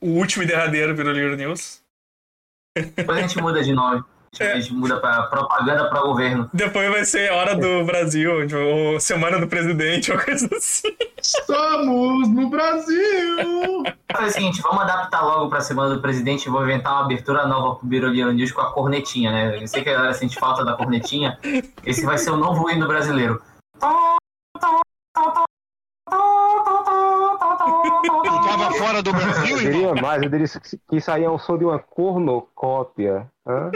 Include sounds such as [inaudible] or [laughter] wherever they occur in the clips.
O último e derradeiro Biroliro News. Depois a gente muda de nome. [laughs] A gente muda pra propaganda pra governo. Depois vai ser Hora do Brasil, tipo, ou Semana do Presidente, [laughs] ou coisa assim. Estamos no Brasil! O seguinte, vamos adaptar logo pra Semana do Presidente e vou inventar uma abertura nova pro Biroliro News com a cornetinha, né? Eu sei que a galera sente falta da cornetinha. Esse vai ser o novo hino brasileiro. Eu tava fora do Brasil, Eu diria mais, eu diria que isso aí é um som de uma cornocópia. Hã?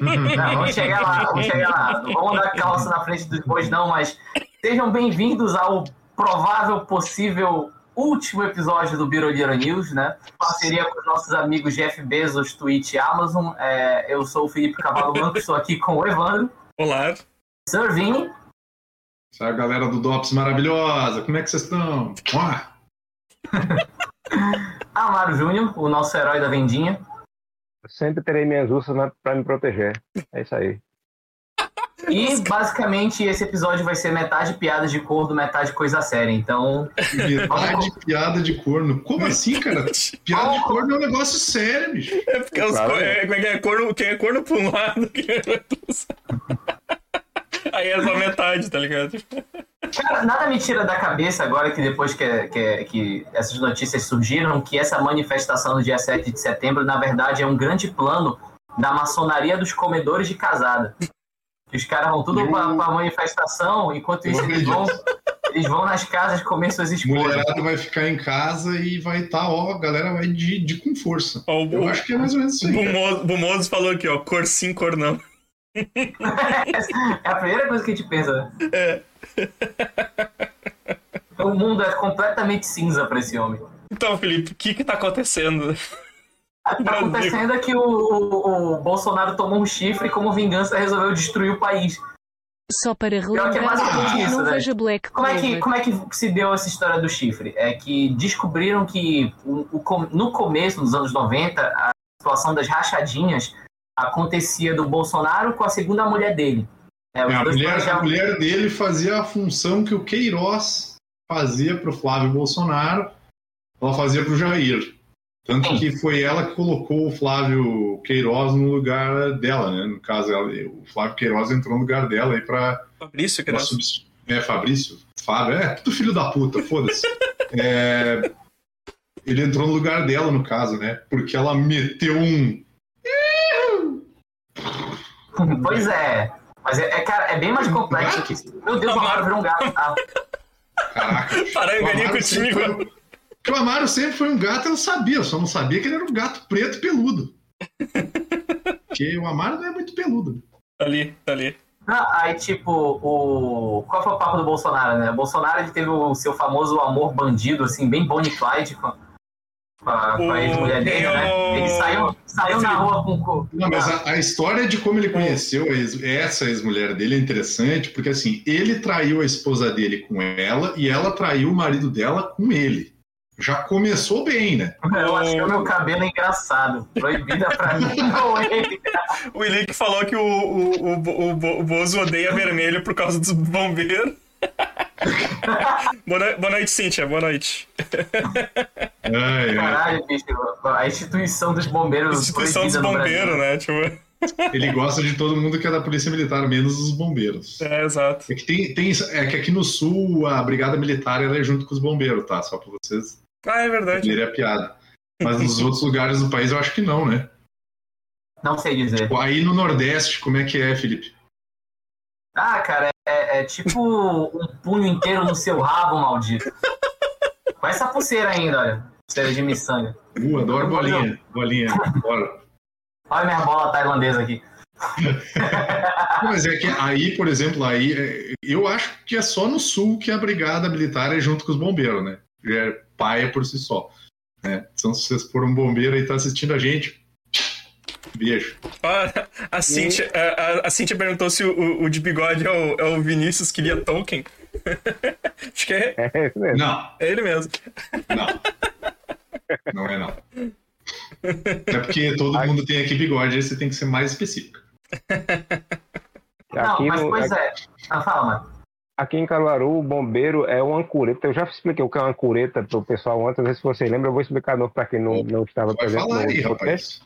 Não, vamos chegar lá, vamos chegar lá. Não vamos dar calça na frente dos bois, não, mas sejam bem-vindos ao provável, possível último episódio do Biroliro News, né? Parceria com os nossos amigos Jeff Bezos, Twitch e Amazon. É, eu sou o Felipe Cavalo Branco, estou aqui com o Evandro, Olá. Sir Vini, Essa galera do DOPS maravilhosa, como é que vocês estão? [laughs] Amaro Júnior, o nosso herói da vendinha. Eu sempre terei minhas ursas pra me proteger. É isso aí. E basicamente esse episódio vai ser metade piadas de corno, metade coisa séria. Então, metade piada de corno. Como assim, cara? Piada de corno é um negócio sério, bicho. É porque os Claro. co- é, é é corno, quem é corno pra um lado, quem é pro outro. Aí é só metade, tá ligado? Cara, nada me tira da cabeça agora que depois que, que, que essas notícias surgiram, que essa manifestação do dia 7 de setembro, na verdade, é um grande plano da maçonaria dos comedores de casada. Que os caras vão tudo pra, pra manifestação, enquanto isso eles vão, eles vão nas casas comer suas esposas. Mulherada vai ficar em casa e vai estar, ó, a galera vai de, de com força. Ó, o, Eu o, acho que é mais ou menos isso o aí. Bumoso, Bumoso falou aqui, ó, cor sim, cor não. É a primeira coisa que a gente pensa, né? É. O mundo é completamente cinza pra esse homem. Então, Felipe, o que que tá acontecendo? O que tá Brasil. acontecendo é que o, o- o Bolsonaro tomou um chifre e, como vingança, resolveu destruir o país. Só para que é relembrar, basicamente isso, não né? veja Black Como é, que, como é que se deu essa história do chifre? É que descobriram que o- no começo, nos anos 90, a situação das rachadinhas acontecia do Bolsonaro com a segunda mulher dele. É, É, a, mulher, a planejavam- mulher dele fazia a função que o Queiroz fazia pro Flávio Bolsonaro, ela fazia pro Jair. Tanto Sim. que foi ela que colocou o Flávio Queiroz no lugar dela, né? No caso, ela- o Flávio Queiroz entrou no lugar dela aí pra, Fabrício, que pra era... subs- É, Fabrício? Fábio, é, tudo filho da puta, foda-se. [laughs] É, ele entrou no lugar dela, no caso, né? Porque ela meteu um. [laughs] Pois é. Mas é, é, cara, é bem mais complexo que isso. Meu Deus, o Amaro virou um gato. Ah, Caraca. Parangaria O com o Amaro sempre foi- Porque o Amaro sempre foi um gato, eu sabia, eu só não sabia que ele era um gato preto e peludo. Porque o Amaro não é muito peludo. Tá ali, tá ali. Não, aí, tipo, o. Qual foi o papo do Bolsonaro, né? O Bolsonaro ele teve o seu famoso amor bandido, assim, bem Bonnie e Clyde com com a, com a O- ex-mulher dele, né? Ele saiu, saiu na rua com. com Não, mas a, a história de como ele conheceu a ex- essa ex-mulher dele é interessante, porque assim, ele traiu a esposa dele com ela e ela traiu o marido dela com ele. Já começou bem, né? Eu achei o meu cabelo engraçado. Proibida pra mim, [laughs] não ele. O Ilick falou que o, o, o, o, o Bozo odeia vermelho por causa dos bombeiros. [laughs] [laughs] boa, noi- boa noite, Cíntia. Boa noite. Ai. Caralho, bicho. A instituição dos bombeiros. Instituição dos no bombeiros, né? Tipo, [laughs] Ele gosta de todo mundo que é da Polícia Militar, menos os bombeiros. é, exato. É que, tem, tem, é que aqui no sul a Brigada Militar ela é junto com os bombeiros, tá? Só pra vocês Ah, é verdade. entenderem a piada. Mas nos [laughs] outros lugares do país eu acho que não, né? Não sei dizer. Tipo, Aí no Nordeste, como é que é, Felipe? Ah, cara, é, é tipo um punho inteiro no seu rabo, maldito. Com essa pulseira ainda, olha. Pulseira de miçanga. Uh, adoro bolinha. Bolinha, adoro. Olha minha bola tailandesa aqui. [laughs] Mas é que aí, por exemplo, aí é, eu acho que é só no sul que a brigada militar é junto com os bombeiros, né? É paia por si só. Né? Então, se vocês forem um bombeiro aí e tá assistindo a gente, beijo. Ah, a, Cíntia, a, a- a Cíntia perguntou se o, o- de bigode é o, é o Vinícius que lia Tolkien. [laughs] Acho que é, É isso mesmo. Não, é ele mesmo. não. Não é não. É porque todo mundo tem aqui bigode, aí você tem que ser mais específico. Não, Aqui mas no- pois é. Ah, fala, mano. aqui em Caruaru, o bombeiro é uma ancureta. Eu já expliquei o que é uma ancureta para o pessoal antes, se você lembra, eu vou explicar novo para quem não, não estava Vai presente falar no aí, rapaz.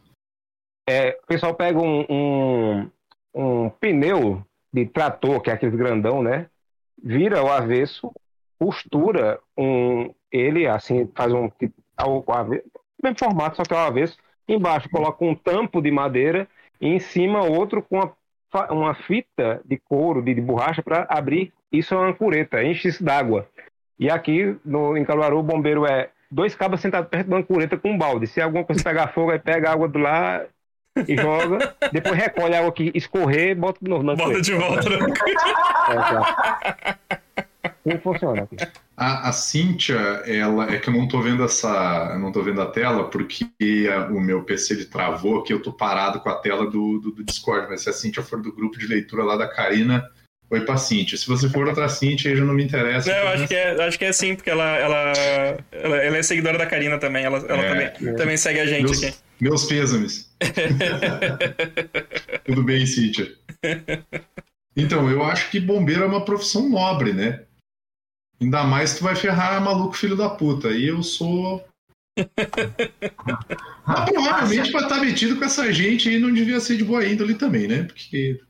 É, o pessoal pega um, um, um pneu de trator, que é aquele grandão, né? Vira o avesso, costura um, ele assim, faz um ave- mesmo formato, só que ao avesso. Embaixo coloca um tampo de madeira e em cima outro com uma, uma fita de couro, de, de borracha, para abrir. Isso é uma ancureta, enche isso d'água. E aqui no, em Caruaru, o bombeiro é dois cabos sentados perto da ancureta com um balde. Se alguma coisa pegar fogo, aí pega água do lá e joga. Depois recolhe a água que escorrer e bota de novo na Bota de volta. no- É, tá. Como funciona aqui? A, a Cíntia, ela é que eu não tô vendo essa, eu não tô vendo a tela porque a- o meu PC ele travou aqui, eu tô parado com a tela do, do, do Discord, mas se a Cíntia for do grupo de leitura lá da Karina, oi pra Cíntia. Se você for outra Cíntia, aí já não me interessa. Não, eu acho que é, acho que é sim, porque ela, ela, ela, ela é seguidora da Karina também. Ela, ela É. também, também segue a gente meus, aqui. Meus pêsames. [laughs] Tudo bem, Cíntia? Então, eu acho que bombeiro é uma profissão nobre, né? Ainda mais que tu vai ferrar maluco filho da puta. E eu sou. Mas [laughs] provavelmente pra estar metido com essa gente aí não devia ser de boa índole também, né? Porque.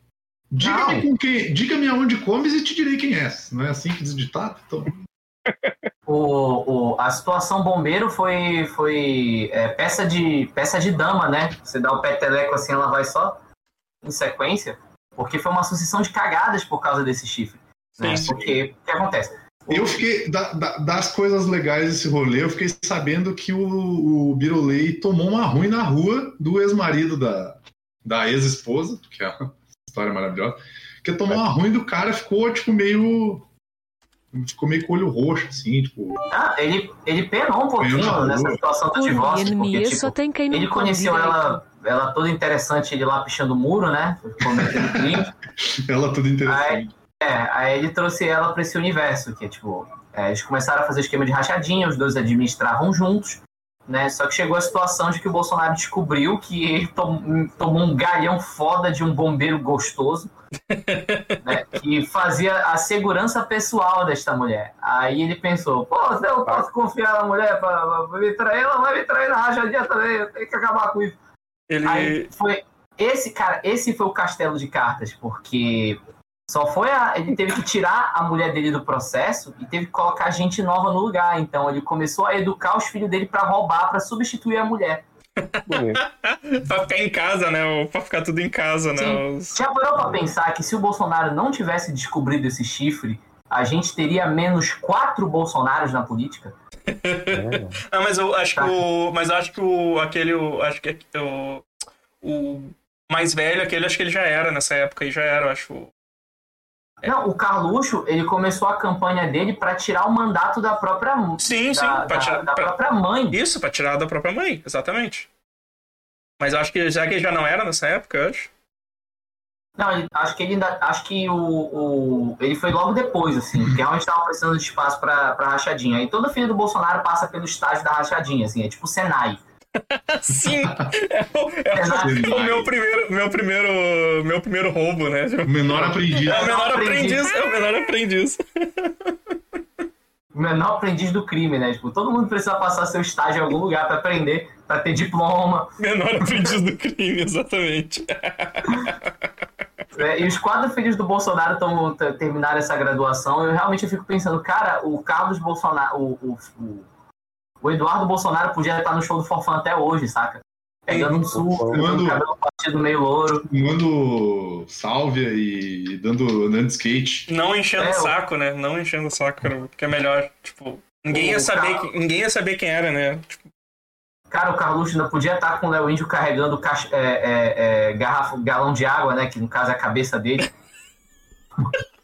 Diga-me com quem. Diga-me aonde comes e te direi quem é. Não é assim que diz o ditado? Então. [laughs] O, o- a situação bombeiro foi, foi é, peça, de, peça de dama, né? Você dá o peteleco assim, ela vai só em sequência, porque foi uma sucessão de cagadas por causa desse chifre. Né? Sim, sim. Porque o que acontece? Eu fiquei. da- da- das coisas legais desse rolê, eu fiquei sabendo que o, o Birolei tomou uma ruim na rua do ex-marido da, da ex-esposa, que é uma história maravilhosa. Que tomou uma ruim do cara, ficou, tipo, meio. Ficou meio com o olho roxo, assim, tipo. Ah, ele, ele penou um pouquinho Penou nessa situação do divórcio, porque, tipo, ele conheceu ela, ela toda interessante, ele lá pichando o muro, né? Cometendo crime. [laughs] Ela tudo interessante. É, aí ele trouxe ela pra esse universo, que é tipo, é, eles começaram a fazer esquema de rachadinha, os dois administravam juntos, né? Só que chegou a situação de que o Bolsonaro descobriu que ele tom- tomou um galhão foda de um bombeiro gostoso, né? Que fazia a segurança pessoal desta mulher. Aí ele pensou, pô, se eu posso confiar na mulher pra me trair, ela vai me trair na rachadinha também, eu tenho que acabar com isso. Ele. Aí foi esse cara, esse foi o castelo de cartas, porque só foi a, ele teve que tirar a mulher dele do processo e teve que colocar gente nova no lugar. Então ele começou a educar os filhos dele pra roubar, pra substituir a mulher. Pra ficar em casa, né? Pra ficar tudo em casa, né? Sim. Os- Já parou pra pensar que se o Bolsonaro não tivesse descobrido esse chifre, a gente teria menos quatro Bolsonaros na política? É, Ah, mas eu acho Tá. que o. Mas eu acho que o. Aquele. o- Acho que o. O mais velho, aquele, acho que ele já era nessa época aí, já era, eu acho. Não, o Carluxo, ele começou a campanha dele pra tirar o mandato da própria, Sim, sim. da, pra da- tirar- da pra- própria mãe. Isso, pra tirar da própria mãe, exatamente. Mas eu acho que já que ele já não era nessa época, eu acho. Não, acho que ele ainda. Acho que o, o- ele foi logo depois, assim, porque realmente estava precisando de espaço pra, pra rachadinha. E todo filho do Bolsonaro passa pelo estágio da rachadinha, assim, é tipo Senai. [laughs] Sim! É o, é o- o meu primeiro, meu primeiro. Meu primeiro roubo, né? O menor aprendiz. É o menor aprendiz. é o menor aprendiz. O menor aprendiz do crime, né? Tipo, todo mundo precisa passar seu estágio em algum lugar pra aprender, pra ter diploma. Menor aprendiz do crime, exatamente. né? E os quatro filhos do Bolsonaro tão, t- terminaram essa graduação. Eu realmente fico pensando, cara, o Carlos Bolsonaro. O, o, o, o Eduardo Bolsonaro podia estar no show do Forfã até hoje, saca? Pegando um suco, com Quando- o cabelo partido meio louro. Fumando sálvia e dando, andando de skate. Não enchendo É, o saco, né? Não enchendo o saco, cara, que é melhor. Tipo, ninguém ia saber, que- ninguém ia saber quem era, né? Tipo, Cara, o Carluxo ainda podia estar com o Léo Índio carregando caixa- é, é, é, garrafa, galão de água, né? Que no caso é a cabeça dele. [laughs]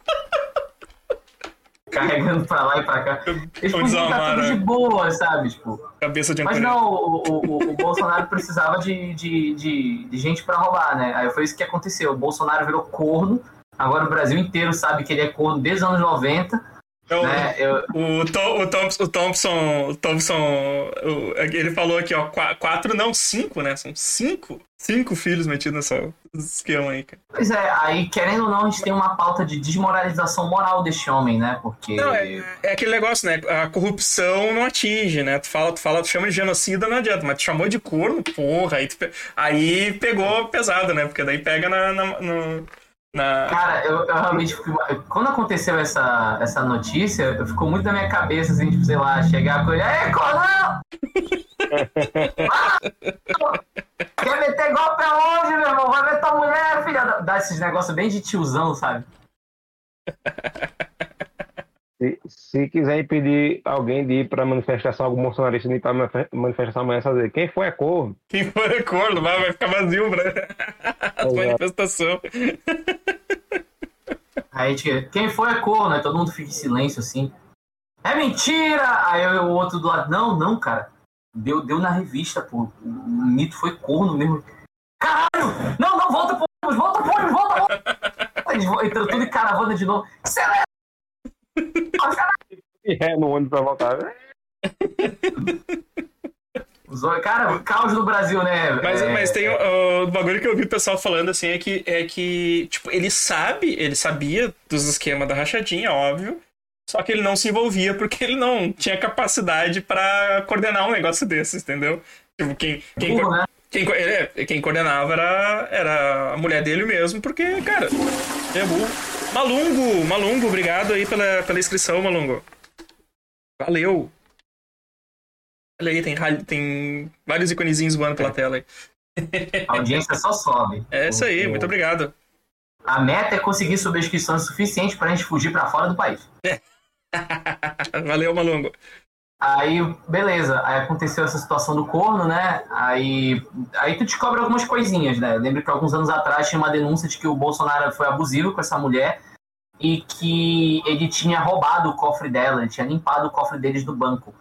carregando pra lá e pra cá. Eles podiam estar tudo de né? boa, sabe? Tipo, cabeça de Mas não, o, o, o- Bolsonaro precisava de, de, de, de gente pra roubar, né? Aí foi isso que aconteceu. O Bolsonaro virou corno. Agora o Brasil inteiro sabe que ele é corno desde os anos 90. Então, né? Eu, o, Tom, o, Thompson, o Thompson, o Thompson o- ele falou aqui, ó, qua- quatro, não, cinco, né? São cinco, cinco filhos metidos nessa nesse esquema aí, cara. pois é, aí querendo ou não, a gente tem uma pauta de desmoralização moral deste homem, né? Porque. Não, é, é aquele negócio, né? A corrupção não atinge, né? Tu fala, tu fala, tu chama de genocida, não adianta, mas tu chamou de corno, porra, aí, tu aí pegou pesado, né? Porque daí pega na. na, no- na- Cara, eu, eu realmente fico. Quando aconteceu essa, essa notícia, ficou muito na minha cabeça, assim, tipo, sei lá, chegar com ele. Ei, Cornão! [laughs] Ah! Quer meter golpe aonde, meu irmão? Vai ver tua mulher, filha. Dá esses negócios bem de tiozão, sabe? [laughs] Se, se quiser impedir alguém de ir pra manifestação, algum bolsonarista de ir pra manif- manifestação amanhã, só dizer quem foi é corno. Quem for é corno, vai, vai ficar vazio, né? As Exato. [laughs] manifestações. Aí, tipo, quem foi é corno, aí todo mundo fica em silêncio, assim. É mentira! Aí o outro do lado, não, não, cara. Deu, deu na revista, pô. O mito foi corno mesmo. Caralho! Não, não, volta pro ônibus, volta pro ônibus, volta, [laughs] vo- Entrou tudo em caravana de novo. Acelera! E é no ônibus pra voltar. Cara, o caos no Brasil, né? Mas, É, mas tem o, o bagulho que eu vi o pessoal falando assim é que, é que, tipo, ele sabe, ele sabia dos esquemas da rachadinha, óbvio. Só que ele não se envolvia porque ele não tinha capacidade pra coordenar um negócio desses, entendeu? Tipo, quem, quem, burro, né? quem, co- é, quem coordenava era, era a mulher dele mesmo, porque, cara, é burro. Malungo, Malungo, obrigado aí pela, pela inscrição, Malungo. Valeu. Olha aí, tem, tem vários iconezinhos voando pela tela aí. A audiência só sobe. É isso aí, muito obrigado. A meta é conseguir subscrições suficientes pra gente fugir pra fora do país. [laughs] Valeu, Malungo. Aí, beleza. Aí aconteceu essa situação do corno, né? Aí, aí tu descobre algumas coisinhas, né? Eu lembro que alguns anos atrás tinha uma denúncia de que o Bolsonaro foi abusivo com essa mulher e que ele tinha roubado o cofre dela, ele tinha limpado o cofre deles do banco.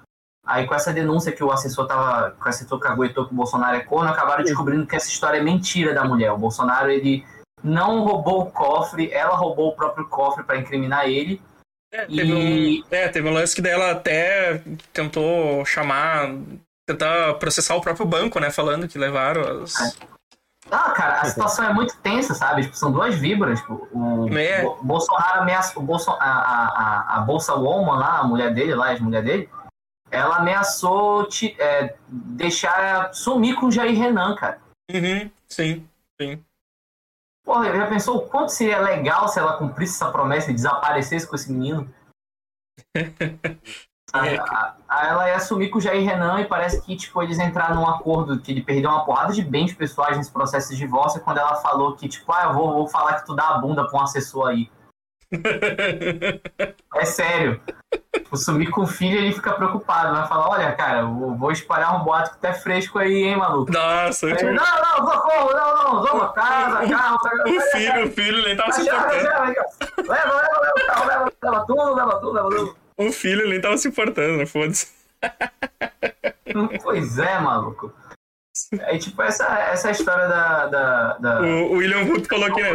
Aí com essa denúncia que o assessor tava, que o assessor caguetou que o Bolsonaro é corno, acabaram descobrindo que essa história é mentira da mulher. O Bolsonaro, ele não roubou o cofre, ela roubou o próprio cofre para incriminar ele. É, teve, E- um, é, teve um lance que daí ela até tentou chamar, tentar processar o próprio banco, né? Falando que levaram as. Ah, cara, a situação é muito tensa, sabe? Tipo, são duas víboras. Tipo, o É. Bo- Bolsonaro ameaçou. O Bolso, a, a, a, a Bolsa Woman lá, a mulher dele, lá, a mulher dele, ela ameaçou te, é, deixar sumir com o Jair Renan, cara. Uhum, sim, sim. Porra, já pensou o quanto seria legal se ela cumprisse essa promessa e desaparecesse com esse menino? [laughs] É. A- a- a- ela ia assumir com o Jair Renan e parece que tipo, eles entraram num acordo que ele perdeu uma porrada de bens pessoais nesse processo de divórcio quando ela falou que, tipo, ah, eu vou, vou falar que tu dá a bunda pra um assessor aí. É sério. Tipo, sumir com o filho ele fica preocupado. Vai falar, olha, cara, eu vou espalhar um boato que é fresco aí, hein, maluco? Nossa, Aí ele, não, não, socorro, não, não, vamos, casa, [laughs] carro, o filho, o filho nem tava se importando. leva, leva, leva, leva, o carro, leva, leva tudo, leva tudo, leva tudo. O filho nem tava se importando, foda-se. Pois é, maluco. É tipo essa, essa história da. da, da... O, o William Vulto falou aqui, né?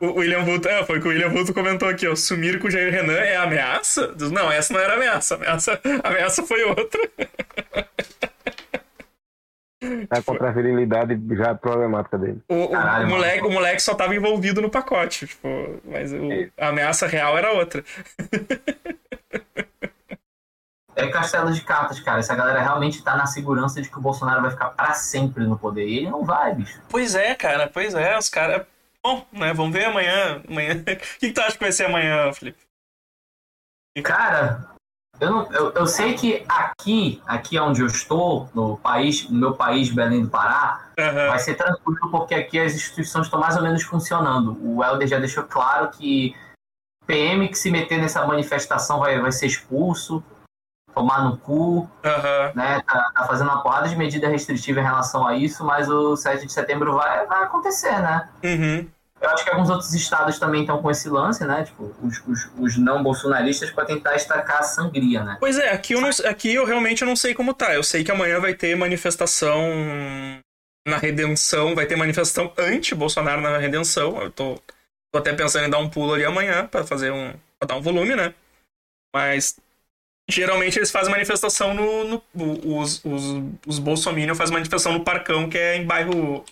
O William Vulto, é, foi o que o William Vulto comentou aqui, ó. Sumir com o Jair Renan é ameaça? Não, essa não era ameaça. Ameaça, ameaça foi outra. A contravirilidade já é problemática dele. O, o- Caralho, o mano. moleque, o moleque só tava envolvido no pacote, tipo, mas o- a ameaça real era outra. [laughs] É castelo de cartas, cara. Essa galera realmente tá na segurança de que o Bolsonaro vai ficar pra sempre no poder. E ele não vai, bicho. Pois é, cara, pois é, os caras. Bom, né? Vamos ver amanhã. amanhã. [laughs] O que, que tu acha que vai ser amanhã, Felipe? Cara, eu, não, eu, eu sei que aqui, aqui onde eu estou, no país, no meu país, Belém do Pará, Aham. vai ser tranquilo porque aqui as instituições estão mais ou menos funcionando. O Helder já deixou claro que PM que se meter nessa manifestação vai, vai ser expulso, tomar no cu, Aham. né? Tá, tá fazendo uma porrada de medida restritiva em relação a isso, mas o 7 de setembro vai, vai acontecer, né? Uhum. Eu acho que alguns outros estados também estão com esse lance, né? Tipo, os, os, os não bolsonaristas para tentar estacar a sangria, né? Pois é, aqui eu, não, aqui eu realmente não sei como tá. Eu sei que amanhã vai ter manifestação na redenção, vai ter manifestação anti-Bolsonaro na redenção. Eu tô, tô até pensando em dar um pulo ali amanhã pra fazer um. pra dar um volume, né? Mas geralmente eles fazem manifestação no. no os, os, os Bolsominion fazem manifestação no Parcão, que é em bairro,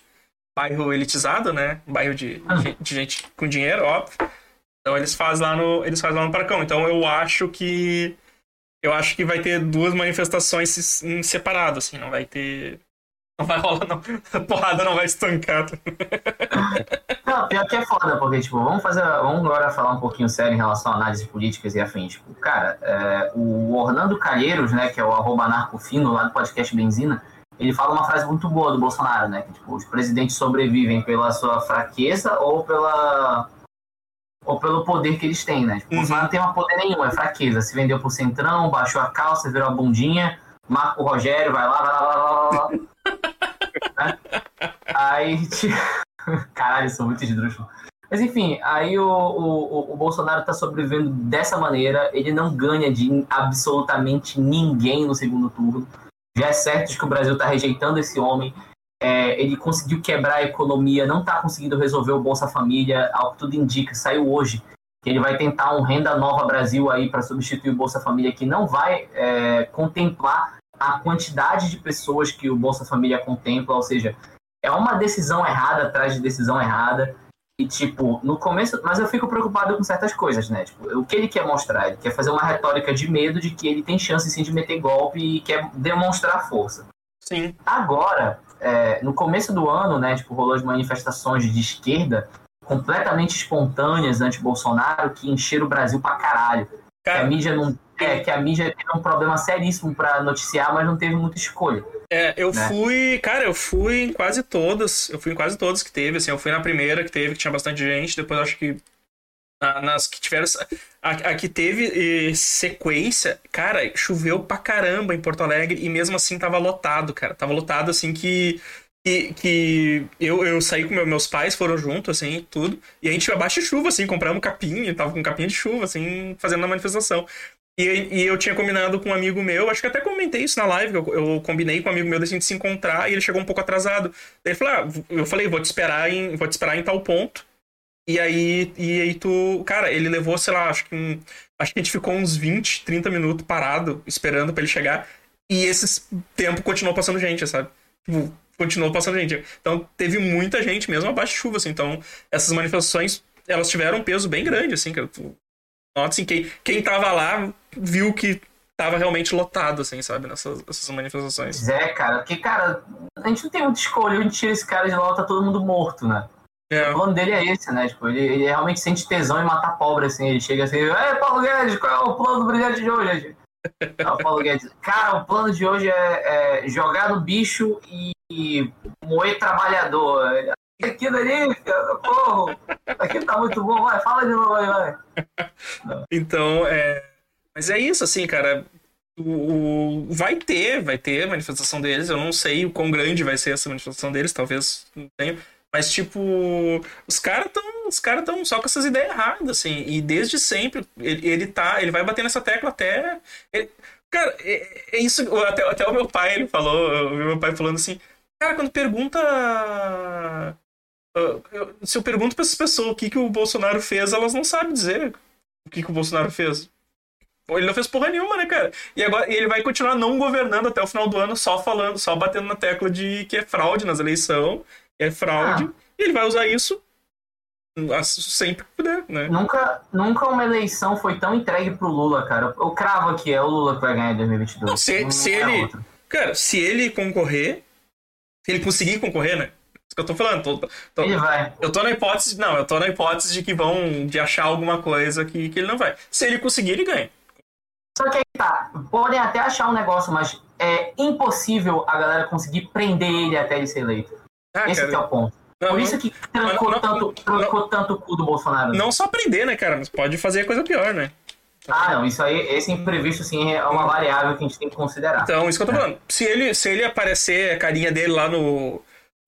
bairro elitizado, né? Bairro de, de gente com dinheiro, óbvio. Então eles fazem lá no. Eles fazem lá no Parcão. Então eu acho que. Eu acho que vai ter duas manifestações em separado, assim, não vai ter. Não vai rolar, não. [laughs] A porrada não vai estancar. [laughs] Não, pior que é foda, porque, tipo, vamos fazer. Vamos agora falar um pouquinho sério em relação a análises políticas e afins. Tipo, cara, é, o Orlando Calheiros, né, que é o arroba narcofino lá do podcast Benzina, ele fala uma frase muito boa do Bolsonaro, né? Que, tipo, os presidentes sobrevivem pela sua fraqueza ou pela. ou pelo poder que eles têm, né? Tipo, O Bolsonaro não tem uma poder nenhum, é fraqueza. Se vendeu pro centrão, baixou a calça, virou a bundinha, marca o Rogério, vai lá, vai lá, vai lá, vai lá. [laughs] Né? Aí, tipo... [laughs] Caralho, são muito esdrúxulos. Mas enfim, aí o, o, o Bolsonaro tá sobrevivendo dessa maneira, ele não ganha de absolutamente ninguém no segundo turno. Já é certo que o Brasil tá rejeitando esse homem. É, ele conseguiu quebrar a economia, não tá conseguindo resolver o Bolsa Família, ao que tudo indica, saiu hoje que ele vai tentar um Renda Nova Brasil aí para substituir o Bolsa Família, que não vai é, contemplar a quantidade de pessoas que o Bolsa Família contempla, ou seja, é uma decisão errada atrás de decisão errada. E, tipo, no começo. Mas eu fico preocupado com certas coisas, né? Tipo, o que ele quer mostrar? Ele quer fazer uma retórica de medo de que ele tem chance sim de meter golpe e quer demonstrar força. Sim. Agora, é, no começo do ano, né, tipo, rolou as manifestações de esquerda completamente espontâneas anti-Bolsonaro que encheram o Brasil pra caralho. Que a Cara, mídia não. É, que a mídia teve um problema seríssimo pra noticiar, mas não teve muita escolha. É, eu né? fui, cara, eu fui em quase todas. Eu fui em quase todas que teve, assim. Eu fui na primeira que teve, que tinha bastante gente. Depois acho que na- nas que tiveram. A, a que teve eh, sequência, cara, choveu pra caramba em Porto Alegre e mesmo assim tava lotado, cara. Tava lotado assim que. Que, que eu, eu saí com meu- meus pais, foram junto, assim, tudo. E a gente abaixo de chuva, assim, compramos capinha, tava com capinha de chuva, assim, fazendo a manifestação. E, e eu tinha combinado com um amigo meu, acho que até comentei isso na live, eu, eu combinei com um amigo meu da gente se encontrar e ele chegou um pouco atrasado. Ele falou: ah, eu falei, vou te esperar em, vou te esperar em tal ponto. E aí, e aí tu. Cara, ele levou, sei lá, acho que um, acho que a gente ficou uns 20, 30 minutos parado, esperando pra ele chegar. E esse tempo continuou passando gente, sabe? Tipo, continuou passando gente. Então teve muita gente mesmo abaixo de chuva, assim. Então, essas manifestações, elas tiveram um peso bem grande, assim. Tu nota assim, quem, quem tava lá viu que tava realmente lotado, assim, sabe? Nessas, nessas manifestações. Pois é, cara, porque, cara, a gente não tem muita escolha, a gente tira esse cara de lá, tá todo mundo morto, né? É, O plano dele é esse, né? Tipo, ele, ele realmente sente tesão em matar pobre, assim. Ele chega assim, Ei, Paulo Guedes, qual é o plano do brilhante de hoje? [laughs] Não, o Paulo Guedes, cara, o plano de hoje é, é jogar no bicho e, e moer trabalhador. Ali, cara, porra, aquilo tá muito bom, vai, fala de novo aí, vai. Então, é. Mas é isso, assim, cara. O, o- vai ter, vai ter manifestação deles. Eu não sei o quão grande vai ser essa manifestação deles, talvez não tenha. Mas, tipo, os caras estão os cara tão só com essas ideias erradas, assim. E desde sempre, ele, ele tá. Ele vai bater nessa tecla até. ele- cara, é, é isso. Até, até o meu pai, ele falou. Vi meu pai falando assim. Cara, quando pergunta. Ah, eu- se eu pergunto pra essas pessoas o que, que o Bolsonaro fez, elas não sabem dizer o que, que o Bolsonaro fez. Ele não fez porra nenhuma, né, cara? E agora e ele vai continuar não governando até o final do ano, só falando, só batendo na tecla de que é fraude nas eleições, é fraude. Ah. E ele vai usar isso sempre que puder, né? Nunca, nunca uma eleição foi tão entregue pro Lula, cara. Eu cravo aqui, é o Lula que vai ganhar em 2022. Não, se- Não se é ele-. Cara, se ele concorrer, se ele conseguir concorrer, né? Que eu tô falando. tô- tô- Ele vai. eu tô na hipótese. Não, eu tô na hipótese de que vão. de achar alguma coisa que, que ele não vai. Se ele conseguir, ele ganha. Só que aí tá, podem até achar um negócio, mas é impossível a galera conseguir prender ele até ele ser eleito. Ah, Esse cara, é o ponto. não, Por não- isso que trancou, não- tanto, trancou tanto o cu do Bolsonaro. Não só prender, né, cara? Mas pode fazer coisa pior, né? Ah, não, isso aí, esse imprevisto, sim, é uma variável que a gente tem que considerar. Então, isso que eu tô falando. Se ele, se ele aparecer a carinha dele lá no,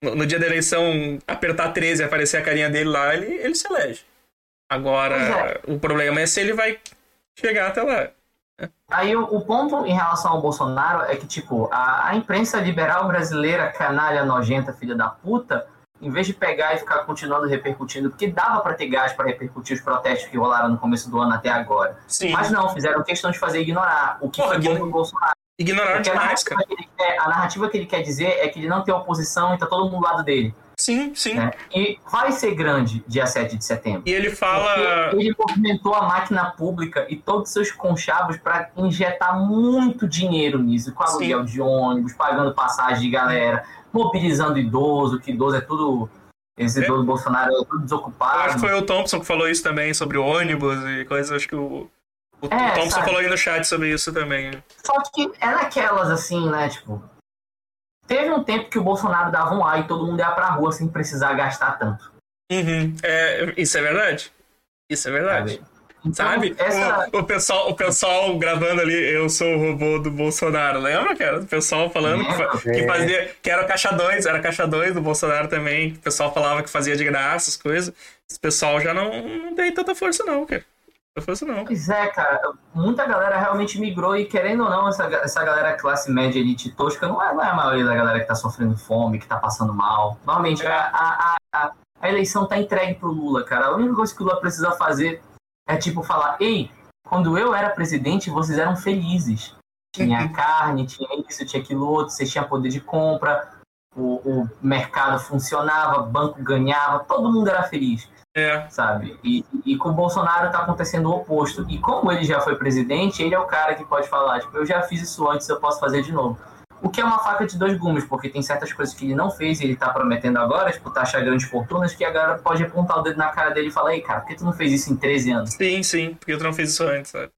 no, no dia da eleição, apertar 13 e aparecer a carinha dele lá, ele, ele se elege. Agora, o problema é se ele vai chegar até lá. Aí o, o ponto em relação ao Bolsonaro é que, tipo, a, a imprensa liberal brasileira, canalha, nojenta, filha da puta, em vez de pegar e ficar continuando repercutindo, porque dava para ter gás para repercutir os protestos que rolaram no começo do ano até agora. Sim. Mas não, fizeram questão de fazer ignorar o que Pô, foi bom pro Bolsonaro. Ignoraram Porque a demais, narrativa, cara. que ele quer, a narrativa que ele quer dizer é que ele não tem oposição e tá todo mundo do lado dele. Sim, sim. Né? E vai ser grande dia 7 de setembro. E ele fala. Ele movimentou a máquina pública e todos os seus conchavos para injetar muito dinheiro nisso, com aluguel de ônibus, pagando passagem de galera, mobilizando idoso, que idoso é tudo. Esse É. idoso Bolsonaro é tudo Eu acho desocupado. que foi o Thompson que falou isso também, sobre ônibus e coisas. Acho que o, o É, Thompson sabe? falou aí no chat sobre isso também. Só que é naquelas assim, né? Tipo. Teve um tempo que o Bolsonaro dava um ar e todo mundo ia pra rua sem precisar gastar tanto. Uhum. É, isso é verdade. Isso é verdade. Sabe? Então, Sabe? essa- O, o pessoal, o pessoal gravando ali, eu sou o robô do Bolsonaro, lembra, cara? O pessoal falando que, que É. fazia. Que era caixa 2, era caixa 2 do Bolsonaro também. O pessoal falava que fazia de graça as coisas. Esse pessoal já não, não tem tanta força, não, cara. Tanta força, não. Pois é, cara. Muita galera realmente migrou e, querendo ou não, essa, essa galera classe média, elite tosca, não é, não é a maioria da galera que tá sofrendo fome, que tá passando mal. Normalmente, a, a, a, a eleição tá entregue pro Lula, cara. A única coisa que o Lula precisa fazer é, tipo, falar: ei, quando eu era presidente, vocês eram felizes. Tinha carne, tinha isso, tinha aquilo outro, vocês tinham poder de compra, o, o mercado funcionava, banco ganhava, todo mundo era feliz É. sabe? E, e com o Bolsonaro tá acontecendo o oposto. E como ele já foi presidente, ele é o cara que pode falar, tipo, eu já fiz isso antes, eu posso fazer de novo. O que é uma faca de dois gumes, porque tem certas coisas que ele não fez e ele tá prometendo agora, tipo, taxar grandes fortunas, que a galera pode apontar o dedo na cara dele e falar, ei, cara, por que tu não fez isso em 13 anos? Sim, sim, porque tu não fez isso antes, sabe?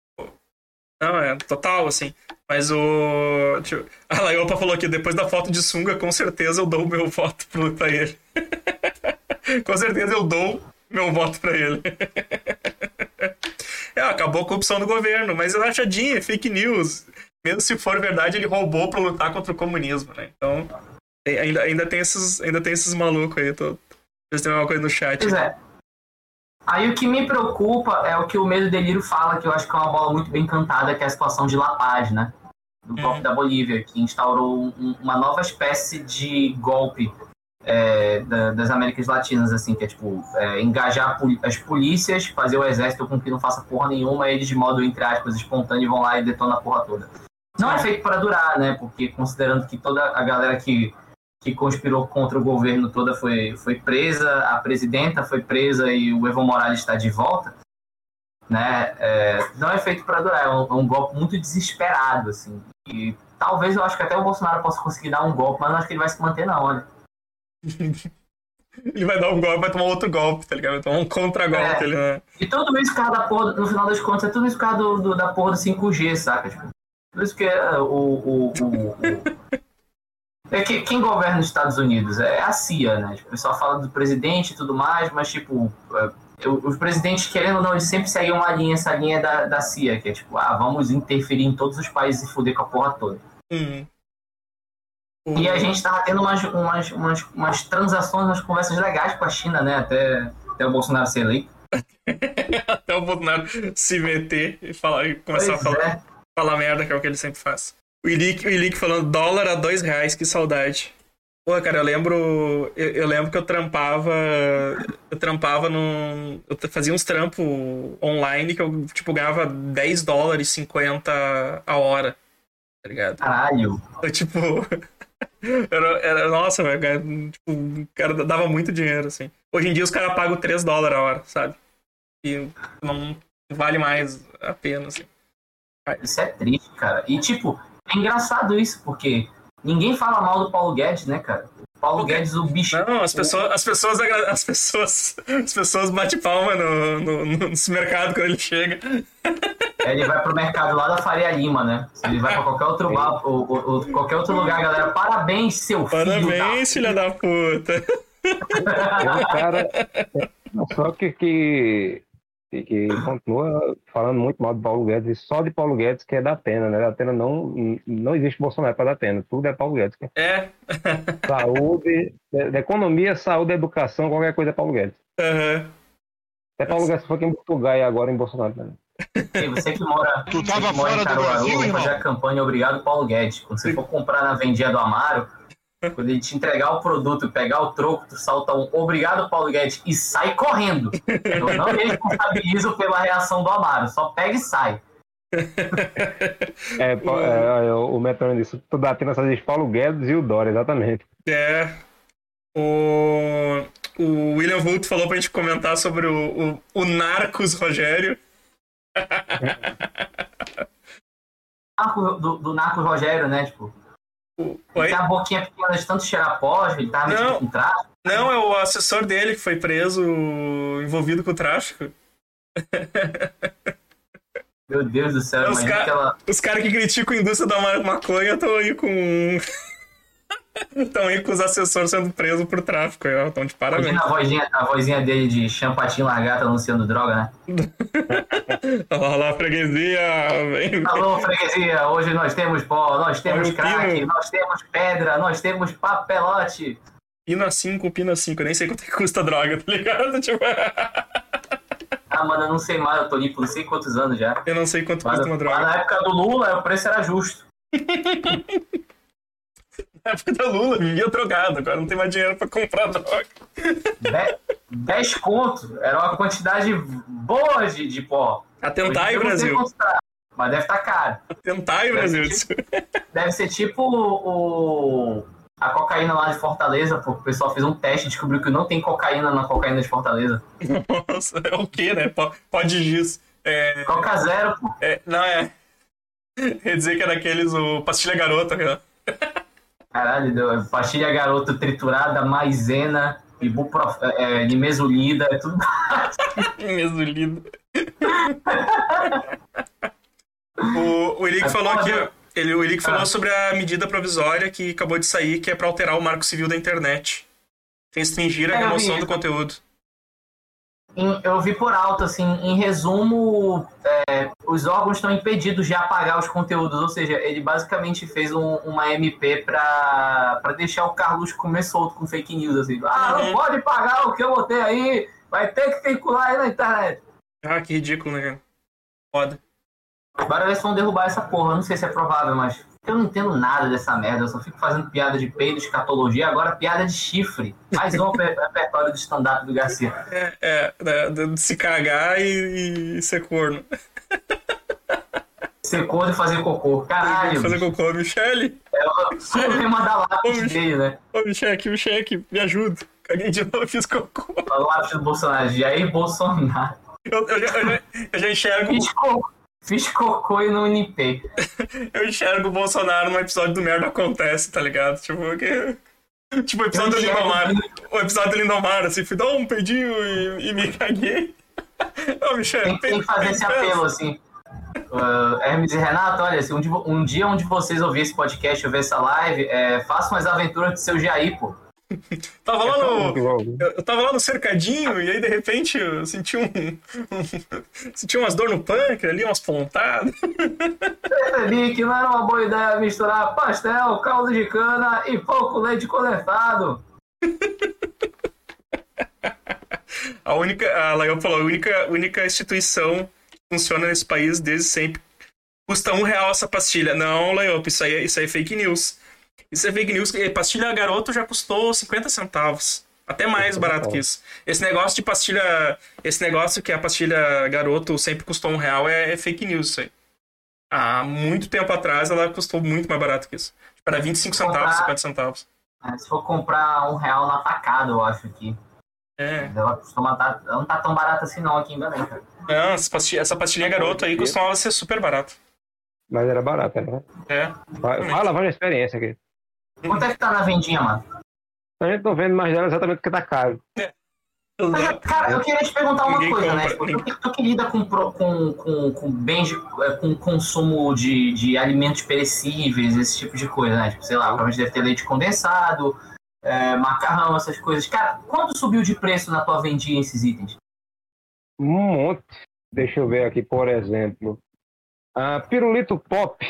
Não, é total, assim. Mas o. Tipo, [laughs] a Laiopa falou que depois da foto de sunga, com certeza eu dou o meu voto pra ele. [laughs] com certeza eu dou meu voto pra ele. [laughs] é, acabou a corrupção do governo, mas é rachadinha, é fake news. Mesmo se for verdade, ele roubou pra lutar contra o comunismo, né? Então, ainda, ainda, tem, esses, ainda tem esses malucos aí. Tô, vocês têm alguma coisa no chat. Pois é. Aí o que me preocupa é o que o Medo Delírio fala, que eu acho que é uma bola muito bem cantada, que é a situação de La Paz, né? Do golpe da Bolívia, que instaurou um- uma nova espécie de golpe é, da- das Américas Latinas, assim, que é tipo, é, engajar as polícias, fazer o exército com que não faça porra nenhuma, eles de modo, entre aspas, espontâneo vão lá e detonam a porra toda. Não é feito para durar, né? Porque considerando que toda a galera que que conspirou contra o governo toda foi, foi presa, a presidenta foi presa e o Evo Morales está de volta, né? É, não é feito para durar, é um, é um golpe muito desesperado, assim. E talvez eu acho que até o Bolsonaro possa conseguir dar um golpe, mas não acho que ele vai se manter, não, olha. [laughs] Ele vai dar um golpe, vai tomar outro golpe, tá ligado? Vai tomar um contra-golpe É. ali, né? E tudo isso causa da porra, no final das contas, é tudo isso causa do, do- da porra do 5G, saca? Tipo, tudo isso que é o. o, o- o- [laughs] É que quem governa os Estados Unidos é a CIA, né? Tipo, o pessoal fala do presidente e tudo mais, mas, tipo, é, os presidentes, querendo ou não, eles sempre seguem uma linha, essa linha da, da CIA, que é tipo, ah, vamos interferir em todos os países e foder com a porra toda. Hum. E a gente tava tendo umas, umas, umas, umas transações, umas conversas legais com a China, né? Até, até o Bolsonaro ser eleito. [laughs] Até o Bolsonaro se meter e, falar, e começar a Pois falar, é. falar merda, que é o que ele sempre faz. O Ilick, o Ilick falando dólar a dois reais, que saudade. Pô, cara, eu lembro. Eu, eu lembro que eu trampava. Eu trampava num. Eu fazia uns trampos online que eu, tipo, ganhava 10 dólares 50 a hora. Tá ligado? Caralho. Eu, tipo. [laughs] Era, era, nossa, velho. Tipo, o cara dava muito dinheiro, assim. Hoje em dia os caras pagam 3 dólares a hora, sabe? E não vale mais a pena, assim. Isso é triste, cara. E, tipo, é engraçado isso, porque ninguém fala mal do Paulo Guedes, né, cara? Paulo Guedes, o bicho. Não, as pessoas, as pessoas, as pessoas, as pessoas batem palma no, no, no supermercado quando ele chega. Ele vai pro mercado lá da Faria Lima, né? Se ele vai pra qualquer outro, bar, ou, ou- ou qualquer outro lugar, galera, parabéns, seu filho. da- Parabéns, filha da puta. O cara. Não, só que, que, que, que continua falando muito mal de Paulo Guedes, e só de Paulo Guedes que é da pena, né? Da pena não, não existe Bolsonaro para dar pena, tudo é Paulo Guedes. É. [laughs] Saúde, da da economia, saúde, educação, qualquer coisa é Paulo Guedes. Aham. Até Paulo Guedes foi quem botou Gaia agora em Bolsonaro. Né? Ei, Você que mora, Tu você tava que mora fora em do Caruaru, Brasil, irmão? fazer a campanha Obrigado Paulo Guedes. Quando você for comprar na vendinha do Amaro, Quando ele te entregar o produto, pegar o troco, tu salta um obrigado, Paulo Guedes, e sai correndo. Eu não me responsabilizo pela reação do Amaro, só pega e sai. É, pa- é, o Metrônio disse, tu dá tendo essas Paulo Guedes e o Dória, exatamente. É. O, o William Vulto falou pra gente comentar sobre o, o, o Narcos Rogério. [laughs] Do, do Narco Rogério, né? Tipo, Oi? tem a boquinha pequena de tanto cheirar pó, ele tá metido Não. com tráfico. Não, é o assessor dele que foi preso envolvido com o tráfico. Meu Deus do céu, Os imagina ca- aquela. Os caras que criticam a indústria da ma- maconha estão aí com. Estão aí com os assessores sendo presos por tráfico. Estão de parabéns. A vozinha, a vozinha dele de champatinho largata anunciando droga, né? [laughs] Olha lá, freguesia. Vem. Alô, freguesia, hoje nós temos pó, nós temos Olha o crack, nós temos pedra, nós temos papelote. Pina 5, Pina 5. Eu nem sei quanto é que custa droga, tá ligado? [laughs] Tipo, Ah, mano, eu não sei mais, eu tô limpo, não sei quantos anos já. eu não sei quanto Mas, custa uma mas droga. na época do Lula, o preço era justo. [laughs] [laughs] Na época da Lula, vivia drogado. Agora não tem mais dinheiro pra comprar droga. De- 10 conto, era uma quantidade boa de, de pó. Atentai, Brasil. tá, Mas deve estar caro. Atentai, Brasil. Deve ser tipo o, a cocaína lá de Fortaleza, porque o pessoal fez um teste e descobriu que não tem cocaína na cocaína de Fortaleza. Nossa, é o quê, né? Po- Pode giz. É, Coca zero, pô. é, não, é. Quer dizer que é daqueles, o Pastilha Garota, né? Caralho, deu- pastilha garoto triturada, maisena, ibuprof... é, nimesulida, é tudo. [laughs] Lindo. o, o Elick Mas, falou aqui, ele, o Elick Ah. falou sobre a medida provisória que acabou de sair, que é pra alterar o marco civil da internet. Tem restringir a É, remoção do conteúdo. Em- eu vi por alto, assim, em resumo, é, os órgãos estão impedidos de apagar os conteúdos, ou seja, ele basicamente fez um- uma MP pra deixar o Carlos comer solto com fake news, assim. Ah, Uhum. não pode pagar o que eu botei aí, vai ter que vincular aí na internet. Ah, que ridículo, né, cara? Foda. Agora eles vão derrubar essa porra, não sei se é provável, mas eu não entendo nada dessa merda, eu só fico fazendo piada de peido, escatologia, agora piada de chifre. Mais um reper- repertório de stand-up do Garcia. É, é da- de se cagar e, e ser corno. Secou de fazer cocô. Caralho, Fazer cocô, Michele. é o problema da lápis dele, né? Ô, Michele, aqui cheque, me ajuda. Caguei de novo, fiz cocô. Lápis do Bolsonaro. Jair Bolsonaro. Eu, eu já, eu já- eu já enxergo, Fiz cocô, fiz cocô e não limpei. [laughs] eu enxergo o Bolsonaro no episódio do Merda Acontece, tá ligado? Tipo, que... Tipo o episódio do Lindomar. O episódio do Lindomar, assim, fui dar um pedinho e, e me caguei. [laughs] Ô, Michele, Tem, tem que fazer esse apelo, assim. Uh, Hermes e Renato, olha, se um, dia- um dia onde vocês ouvirem esse podcast, ouvir essa live, é, façam as aventuras do seu Jair, pô. [laughs] Tava lá no... Eu, tava lá no cercadinho e aí de repente eu senti um. um- [laughs] senti umas dor no pâncreas ali, umas pontadas. Percebi que não era uma boa ideia misturar pastel, caldo de cana e pouco leite condensado. [laughs] A única. A Lael falou, a única, única instituição que funciona nesse país desde sempre. Custa um real essa pastilha. Não, Lael, isso aí, é- isso aí é fake news. Isso é fake news. Eh, Pastilha garoto já custou 50 centavos. Até mais barato que isso. Esse negócio de pastilha. Esse negócio que a pastilha garoto sempre custou um real é, é fake news isso aí. Há muito tempo atrás ela custou muito mais barato que isso. Tipo, era 25 centavos, Comprar- 50 centavos. É, se for comprar um real na tacada, eu acho que. É. Ela costuma tá, ela não tá tão barata assim não aqui em Belém, cara. Não, essa pastilha, essa pastilhinha garoto aí costumava ser super barata. Mas era barato, né? É. Vai- Fala, vai na experiência aqui. Quanto é que tá na vendinha, mano? A gente não vende mais dela exatamente porque tá caro. Mas, cara, eu queria te perguntar uma Ninguém coisa, né? Tipo, tu, tu que lida com, com, com, com bens, de, é, com consumo de, de alimentos perecíveis, esse tipo de coisa, né? Tipo, sei lá, provavelmente deve ter leite condensado, é, macarrão, essas coisas. Cara, quanto subiu de preço na tua vendinha esses itens? Um monte. Deixa eu ver aqui, por exemplo. A pirulito pop,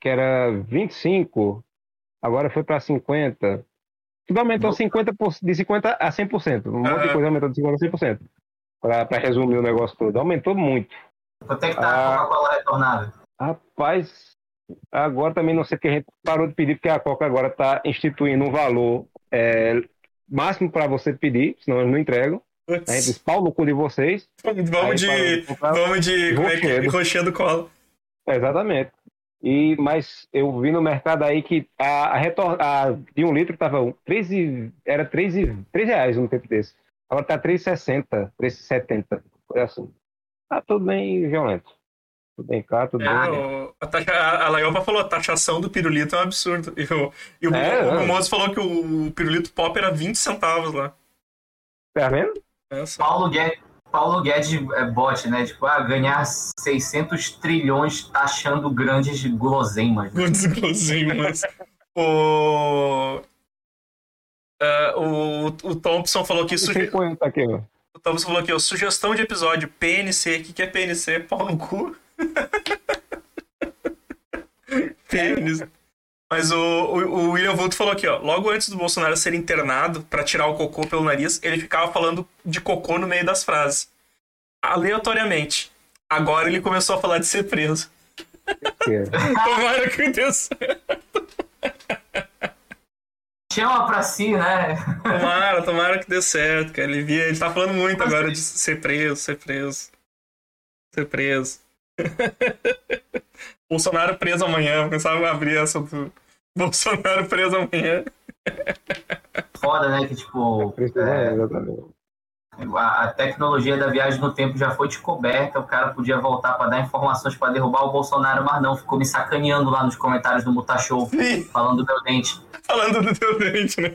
que era 25, agora foi para 50. Tudo aumentou 50 por- de 50 a 100%. Um monte de Aham. coisa aumentou de 50 a 100%. Para resumir o negócio todo. Aumentou muito. Quanto é que tá Ah. a Coca-Cola retornável? Rapaz, Agora também não sei porque a gente parou de pedir, porque a Coca agora está instituindo um valor é, máximo para você pedir, senão eles não entregam. A gente diz, pau no cu de vocês. Vamos de. Vamos de. Como é que é? Rochedo cola. Exatamente. E, mas eu vi no mercado aí que a, a, retor- a de um litro estava 13, era 3, e- 3 reais um tempo desse. Agora tá 3,60, 3,70. Foi assim. Tá tudo bem violento. Tudo bem caro, tudo É, bem. o- a, taxa- a, a Laiopa falou, a taxação do pirulito é um absurdo. E o, e o, É, o é. Moço falou que o pirulito pop era 20 centavos lá. Tá vendo? É. Paulo Guedes, Paulo Guedes é bot, né? Tipo, ah, ganhar 600 trilhões taxando grandes guloseimas. Muitos guloseimas. [laughs] o, é, o, o Thompson falou que suge... 50 aqui, ó. o Thompson falou que ó, sugestão de episódio PNC. O que, que é PNC? Pau no cu. [laughs] Pênis. Mas o, o, o William Vulto falou aqui, ó. Logo antes do Bolsonaro ser internado pra tirar o cocô pelo nariz, ele ficava falando de cocô no meio das frases. Aleatoriamente. Agora ele começou a falar de ser preso. [laughs] Tomara que dê certo. Chama pra si, né? Tomara, tomara que dê certo, cara. Ele, via, ele tá falando muito agora de ser preso, ser preso. Ser preso. [laughs] Bolsonaro preso amanhã. Eu pensava em abrir essa do [laughs] Bolsonaro preso amanhã. Foda, né? Que tipo, Precisa, é, exatamente. A, tecnologia da viagem no tempo já foi descoberta. O cara podia voltar pra dar informações pra derrubar o Bolsonaro, mas não. Ficou me sacaneando lá nos comentários do Mutashow, Sim. falando do meu dente. Falando do teu dente, né?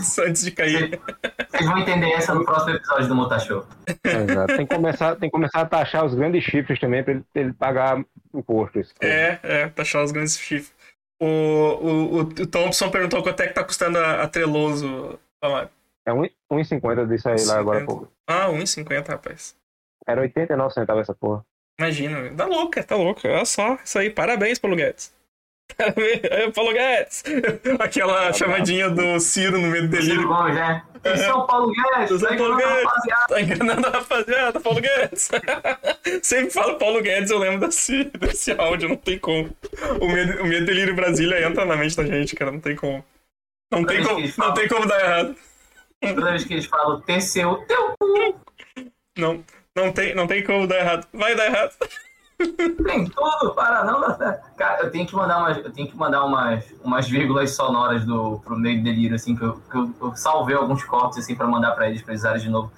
Isso antes de cair. Vocês vão entender essa no próximo episódio do Mutashow. Exato. Tem que, começar, tem que começar a taxar os grandes chifres também para ele, pra ele pagar imposto. É, é, taxar os grandes chifres. O, o, o, o Thompson perguntou quanto é que tá custando a, a Treloso. É 1,50 disso aí lá agora, pô. Ah, 1,50, rapaz. Era 89 centavos essa porra. Imagina, velho. tá louca, tá louca. Olha só, isso aí. Parabéns, Paulo Guedes. [laughs] Parabéns, Paulo Guedes. [laughs] Aquela chamadinha do Ciro no meio do Ciro delírio. Gomes, né? Atenção, Paulo [laughs] Guedes! Atenção, tá Paulo Guedes. rapaziada. Tá enganando a rapaziada, Paulo Guedes. Sempre falo Paulo Guedes, eu lembro desse, desse áudio, não tem como. O medo, o medo delírio Brasília entra na mente da gente, cara, não tem como. Não tem vez como, não falam. tem como dar errado. Toda vez que eles falam TCU, teu cu, Não, não, tem, não tem como dar errado. Vai dar errado. tem tudo para não dar. Cara, eu tenho que mandar umas, eu tenho que mandar umas, umas vírgulas sonoras do, pro meio do delírio, assim, que, eu, que eu, eu salvei alguns cortes, assim, pra mandar pra eles, pra eles usarem de novo.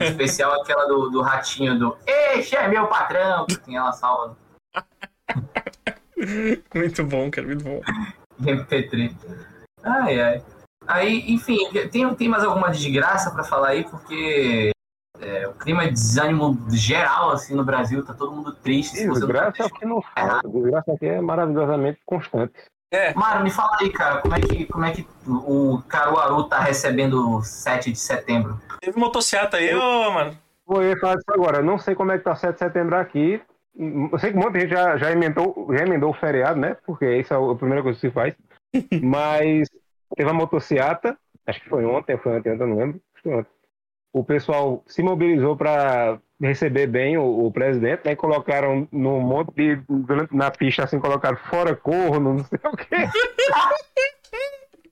Em especial aquela do, do ratinho do Este é meu patrão, que tem ela salva [laughs] Muito bom, cara, muito bom. no MP3. Ai, ai. Aí, enfim, tem, tem mais alguma desgraça pra falar aí, porque é, o clima de desânimo geral, assim, no Brasil, tá todo mundo triste. se você não tá Desgraça é o que não falta. Desgraça aqui é maravilhosamente constante. Mário, me fala aí, cara, como é que, como é que o Caruaru tá recebendo o 7 de setembro? Teve motocicleta aí, ô, mano. Vou falar disso agora. Eu não sei como é que tá 7 de setembro aqui. Eu sei que muita gente já, já, emendou, já emendou o feriado, né? Porque isso é a primeira coisa que se faz. [laughs] Mas teve a motociata, acho que foi ontem, foi ontem, eu não lembro. Ontem. O pessoal se mobilizou para receber bem o, o presidente, né? Colocaram num monte de. Na pista, assim, colocaram fora corno, não sei o quê. [laughs]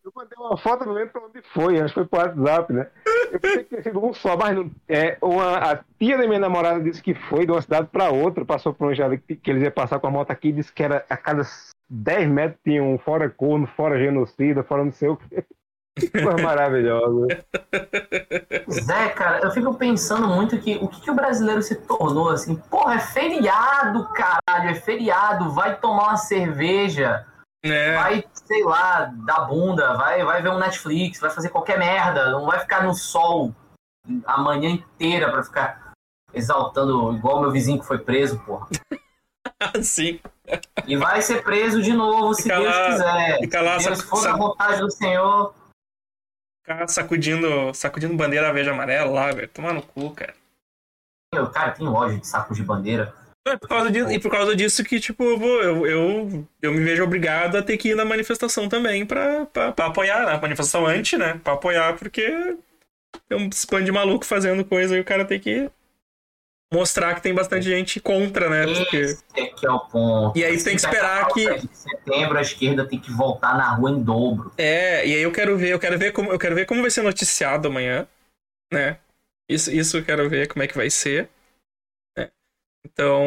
Eu mandei uma foto, não lembro pra onde foi, acho que foi pro WhatsApp, né? Eu pensei que tinha sido um só, mas não, é, uma, a tia da minha namorada disse que foi de uma cidade para outra, passou por um estado que, que eles iam passar com a moto aqui, disse que era a cada 10 metros tinha um fora corno, fora genocida, fora não sei o quê. Que [laughs] coisa maravilhosa. Zé, cara, eu fico pensando muito que o que, que o brasileiro se tornou assim? Porra, é feriado, caralho, é feriado. Vai tomar uma cerveja, É, vai, sei lá, dar bunda, vai, vai ver um Netflix, vai fazer qualquer merda. Não vai ficar no sol a manhã inteira pra ficar exaltando, igual meu vizinho que foi preso, porra. [laughs] [laughs] sim. E vai ser preso de novo, se Fica Deus lá- quiser. fica lá, Deus, sac- se for da sac- vontade do Senhor. Ficar sacudindo, sacudindo bandeira verde e amarela lá, velho. Tomar no cu, cara. Eu, cara, tem ódio de saco de bandeira. É por causa disso, e por causa disso que, tipo, eu, vou, eu, eu, eu me vejo obrigado a ter que ir na manifestação também pra, pra, pra apoiar, né? Manifestação anti, né? Pra apoiar, porque tem um spam de maluco fazendo coisa e o cara tem que mostrar que tem bastante gente contra, né? Porque... Esse é é o ponto. E aí tem que esperar que. Em setembro a esquerda tem que voltar na rua em dobro. É, e aí eu quero ver, eu quero ver como, eu quero ver como vai ser noticiado amanhã, né? Isso, isso eu quero ver como é que vai ser. né? Então,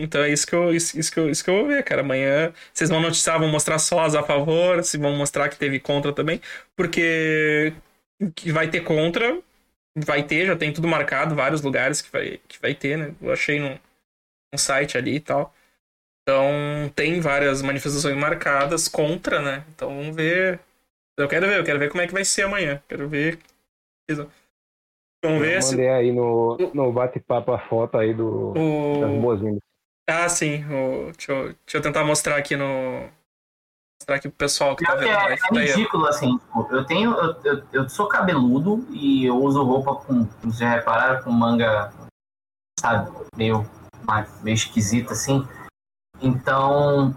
então é isso que, eu, isso, isso que eu, isso que eu vou ver, cara. Amanhã vocês vão noticiar, vão mostrar só as a favor, se vão mostrar que teve contra também, porque que vai ter contra, vai ter, já tem tudo marcado, vários lugares que vai, que vai ter, né? Eu achei no, no site ali e tal. Então, tem várias manifestações marcadas contra, né? Então, vamos ver. Eu quero ver, eu quero ver como é que vai ser amanhã. Quero ver. Vamos ver Eu se. mandei aí no, no bate-papo a foto aí do, das O... boas-vindas. Ah, sim. O... Deixa, eu... Deixa eu tentar mostrar aqui no. Mostrar aqui pro pessoal que tá vendo. é, é ridículo, assim. tipo, Eu tenho. Eu, eu, eu sou cabeludo e eu uso roupa com. Vocês já repararam? Com manga. Sabe? Meio. Meio esquisita, assim. Então.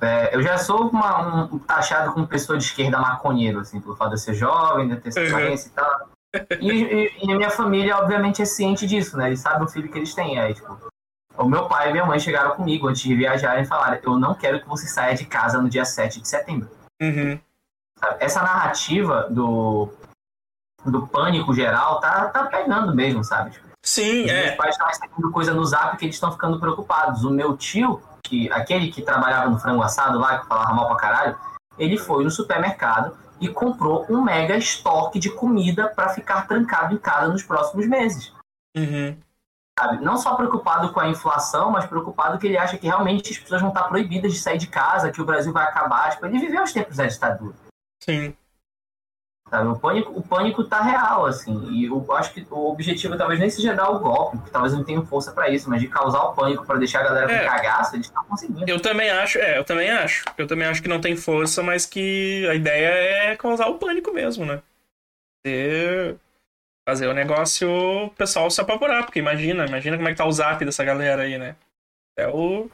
é, eu já sou uma, um, taxado como pessoa de esquerda maconheiro, assim, pelo fato de eu ser jovem, de ter essa Uhum. e tal. E, e- e a minha família, obviamente, é ciente disso, né? Eles sabem o filho que eles têm. Aí, tipo, o meu pai e minha mãe chegaram comigo antes de viajar e falaram: Eu não quero que você saia de casa no dia 7 de setembro. Uhum. Essa narrativa do, do pânico geral tá, tá pegando mesmo, sabe? Tipo, Sim, os meus é. pais estão recebendo coisa no zap que eles estão ficando preocupados. O meu tio, que aquele que trabalhava no frango assado lá, que falava mal pra caralho, ele foi no supermercado e comprou um mega estoque de comida para ficar trancado em casa nos próximos meses. Uhum. Sabe? Não só preocupado com a inflação, mas preocupado que ele acha que realmente as pessoas vão estar proibidas de sair de casa, que o Brasil vai acabar. Tipo, ele viveu os tempos da ditadura. Sim. Sabe? O pânico, o pânico tá real, assim. E eu acho que o objetivo talvez nem seja dar o golpe, porque talvez não tenham força pra isso, mas de causar o pânico pra deixar a galera É. com cagaço, eles estão conseguindo. Eu também acho, é, eu também acho. Eu também acho que não tem força, mas que a ideia é causar o pânico mesmo, né? Fazer, fazer o negócio o pessoal se apavorar, porque imagina, imagina como é que tá o zap dessa galera aí, né? É o,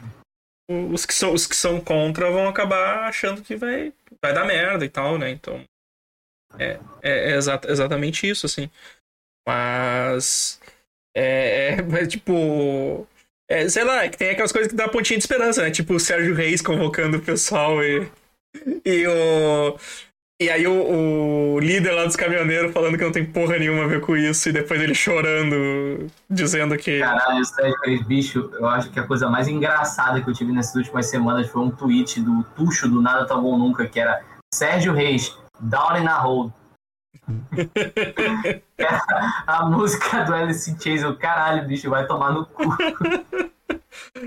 os, que são, os que são contra vão acabar achando que vai, vai dar merda e tal, né? Então. É, é, é exa- exatamente isso, assim. Mas. É, é, [laughs] é tipo. É, sei lá, é que tem aquelas coisas que dá pontinha de esperança, né? Tipo o Sérgio Reis convocando o pessoal e. E o. E aí o, o líder lá dos caminhoneiros falando que não tem porra nenhuma a ver com isso, e depois ele chorando, dizendo que. Caralho, Sérgio Reis, bicho, eu acho que a coisa mais engraçada que eu tive nessas últimas semanas foi um tweet do Tuxo do Nada Tá Bom Nunca, que era Sérgio Reis, Down in a Hole. a música do Alice in Chains, eu, caralho, bicho, vai tomar no cu. [laughs]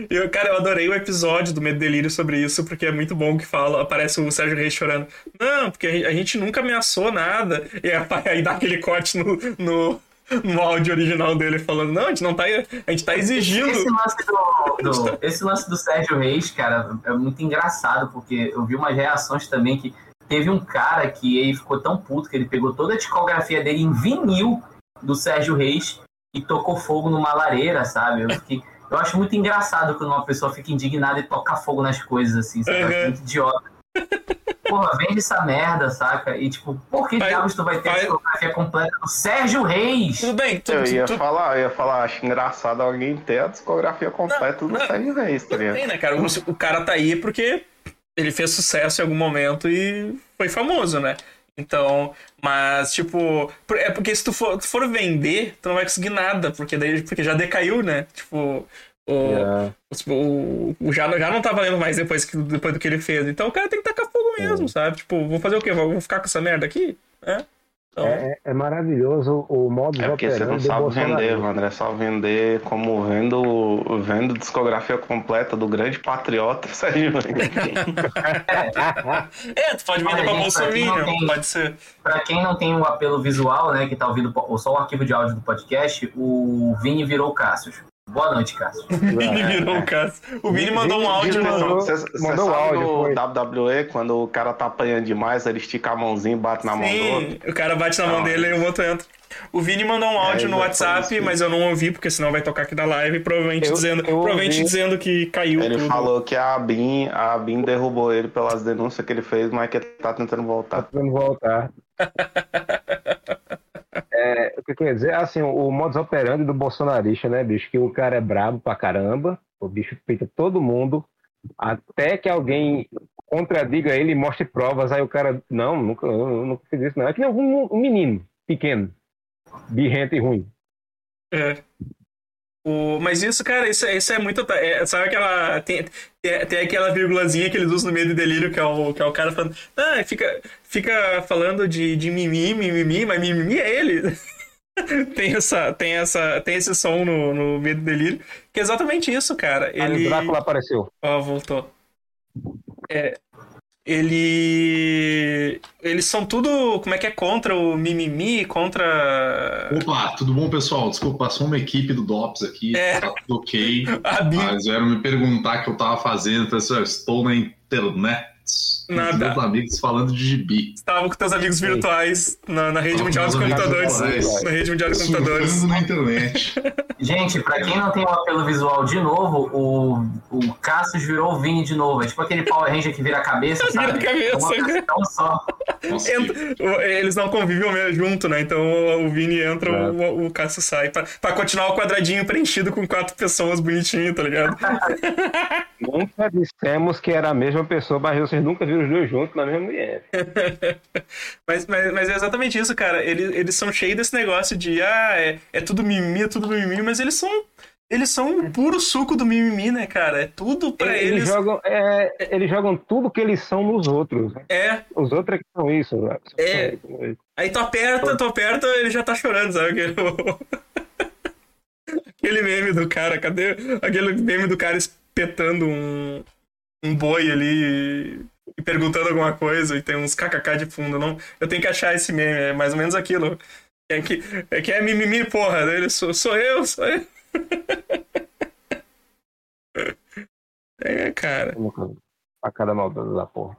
E cara, eu adorei o episódio do Medo Delírio sobre isso, porque é muito bom que fala, aparece o Sérgio Reis chorando. Não, porque a gente nunca ameaçou nada. E [laughs] aí dá aquele corte no, no, no áudio original dele falando, não, a gente não tá. A gente tá exigindo. Esse lance do, do- esse lance do Sérgio Reis, cara, é muito engraçado, porque eu vi umas reações também que teve um cara que ele ficou tão puto que ele pegou toda a discografia dele em vinil do Sérgio Reis e tocou fogo numa lareira, sabe? Eu, fiquei- eu acho muito engraçado quando uma pessoa fica indignada e toca fogo nas coisas, assim, sabe? Uhum. muito idiota. Porra, vende essa merda, saca? E tipo, por que Vai- diabos tu vai ter a vai- discografia completa do Sérgio Reis? Tudo bem, tu, Eu ia tu- falar, eu ia falar, acho engraçado alguém ter a discografia completa do não. Sérgio Reis, tá ligado? bem, né, cara? O, o cara tá aí porque ele fez sucesso em algum momento e foi famoso, né? Então, mas, tipo, é porque se tu for, tu for vender, tu não vai conseguir nada, porque daí porque já decaiu, né? Tipo, o, Yeah. o, o- já, já não tá valendo mais depois, que, depois do que ele fez. Então o cara tem que tacar fogo mesmo, sabe? Tipo, vou fazer o quê? Vou vou ficar com essa merda aqui? Né? Então, É, é maravilhoso o modo É porque você não sabe vender, Wander, é só vender como vendo, vendo discografia completa do grande patriota [laughs] Sérgio. [laughs] É, tu pode vender pra Bolsonaro, tem- pode ser. Pra quem não tem o apelo visual, né, que tá ouvindo só o arquivo de áudio do podcast, o Vini virou o Cassius. Boa noite, Cassius. [laughs] Vini virou o Cássio. O Vini mandou um áudio no. mandou- mandou sabe áudio, no foi. WWE, quando o cara tá apanhando demais, ele estica a mãozinha e bate na mão do outro? Sim, o cara bate na mão dele e o outro entra. O Vini mandou um áudio É, no WhatsApp, mas eu não ouvi, porque senão vai tocar aqui na live, provavelmente, Eu- dizendo, eu provavelmente dizendo que caiu Ele tudo. falou que a Abin, a Abin derrubou ele pelas denúncias que ele fez, mas que ele tá tentando voltar. Vamos voltar. [laughs] Que, eu dizer? Assim, o modus operandi do bolsonarista, né, bicho? Que o cara é brabo pra caramba, o bicho peita todo mundo, até que alguém contradiga ele e mostre provas, aí o cara, não, nunca, nunca fiz isso, não. É que nem um, um menino pequeno, birrento e ruim. É. O, mas isso, cara, isso, isso é muito. É, sabe aquela. Tem, tem, tem, aquela vírgulazinha que eles usam no meio do delírio, que é o, que é o cara falando. Ah, fica, fica falando de, de mimimi, mimimi, mas mimimi é ele. [laughs] [laughs] tem, essa, tem, essa, tem esse som no, no meio do delírio, que é exatamente isso, cara. Ele... Aí o Drácula apareceu. Ó, oh, voltou. É, ele. Eles são tudo. Como é que é? Contra o mimimi, contra. Opa, tudo bom, pessoal? Desculpa, passou uma equipe do DOPS aqui. É. Tá tudo ok. [laughs] Mas vieram me perguntar o que eu tava fazendo. Pessoal, estou na internet. Nada. Meus amigos falando de gibi. Estava com teus amigos virtuais na, na rede mundial dos computadores. Na rede mundial dos computadores. na internet. [laughs] Gente, pra quem não tem um apelo visual de novo, o, o Cassius virou o Vini de novo. É tipo aquele Power Ranger que vira a cabeça, sabe? Vira a cabeça. É uma só. Entra, eles não convivem junto, né? Então o Vini entra, é. o, o Cassius sai. Pra, pra continuar o quadradinho preenchido com quatro pessoas bonitinho, tá ligado? [laughs] Nunca dissemos que era a mesma pessoa, mas vocês nunca viram os dois juntos na mesma mulher. [laughs] mas, mas, mas, é exatamente isso, cara. Eles, eles são cheios desse negócio de ah, é, é tudo mimimi, é tudo mimimi, mas eles são. Eles são um puro suco do mimimi, né, cara? É tudo pra eles. Eles jogam, é, eles jogam tudo que eles são nos outros. Né? É. Os outros é que são isso. Né? É. Aí tu aperta, tu aperta, ele já tá chorando, sabe? Aquele, [laughs] Aquele meme do cara, cadê? Aquele meme do cara espetando um, um boi ali e perguntando alguma coisa e tem uns kkk de fundo. Não, eu tenho que achar esse meme, é mais ou menos aquilo. É que é, que é mimimi, porra. Ele sou, sou eu, sou eu. [laughs] é, cara. A cada maldade da porra.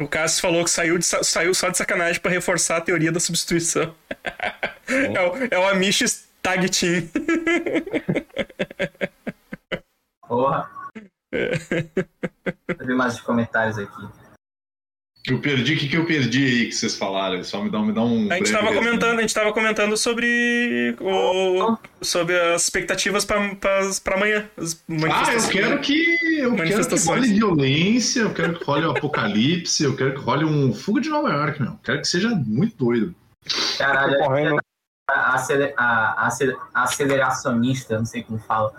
O Cássio falou que saiu, de, saiu só de sacanagem para reforçar a teoria da substituição. [laughs] É, o, é o Amish Tag Team. Porra. [laughs] Vou ver mais os comentários aqui. Eu perdi, o que, que eu perdi aí que vocês falaram? Só me dá, me dá um. A gente estava comentando, a gente tava comentando sobre o, sobre as expectativas para amanhã. ah, eu quero que eu quero que role violência, eu quero que role o apocalipse, eu quero que role um fuga de Nova York, meu. Eu quero que seja muito doido. Caralho, correndo. A, a, a, aceleracionista, não sei como fala.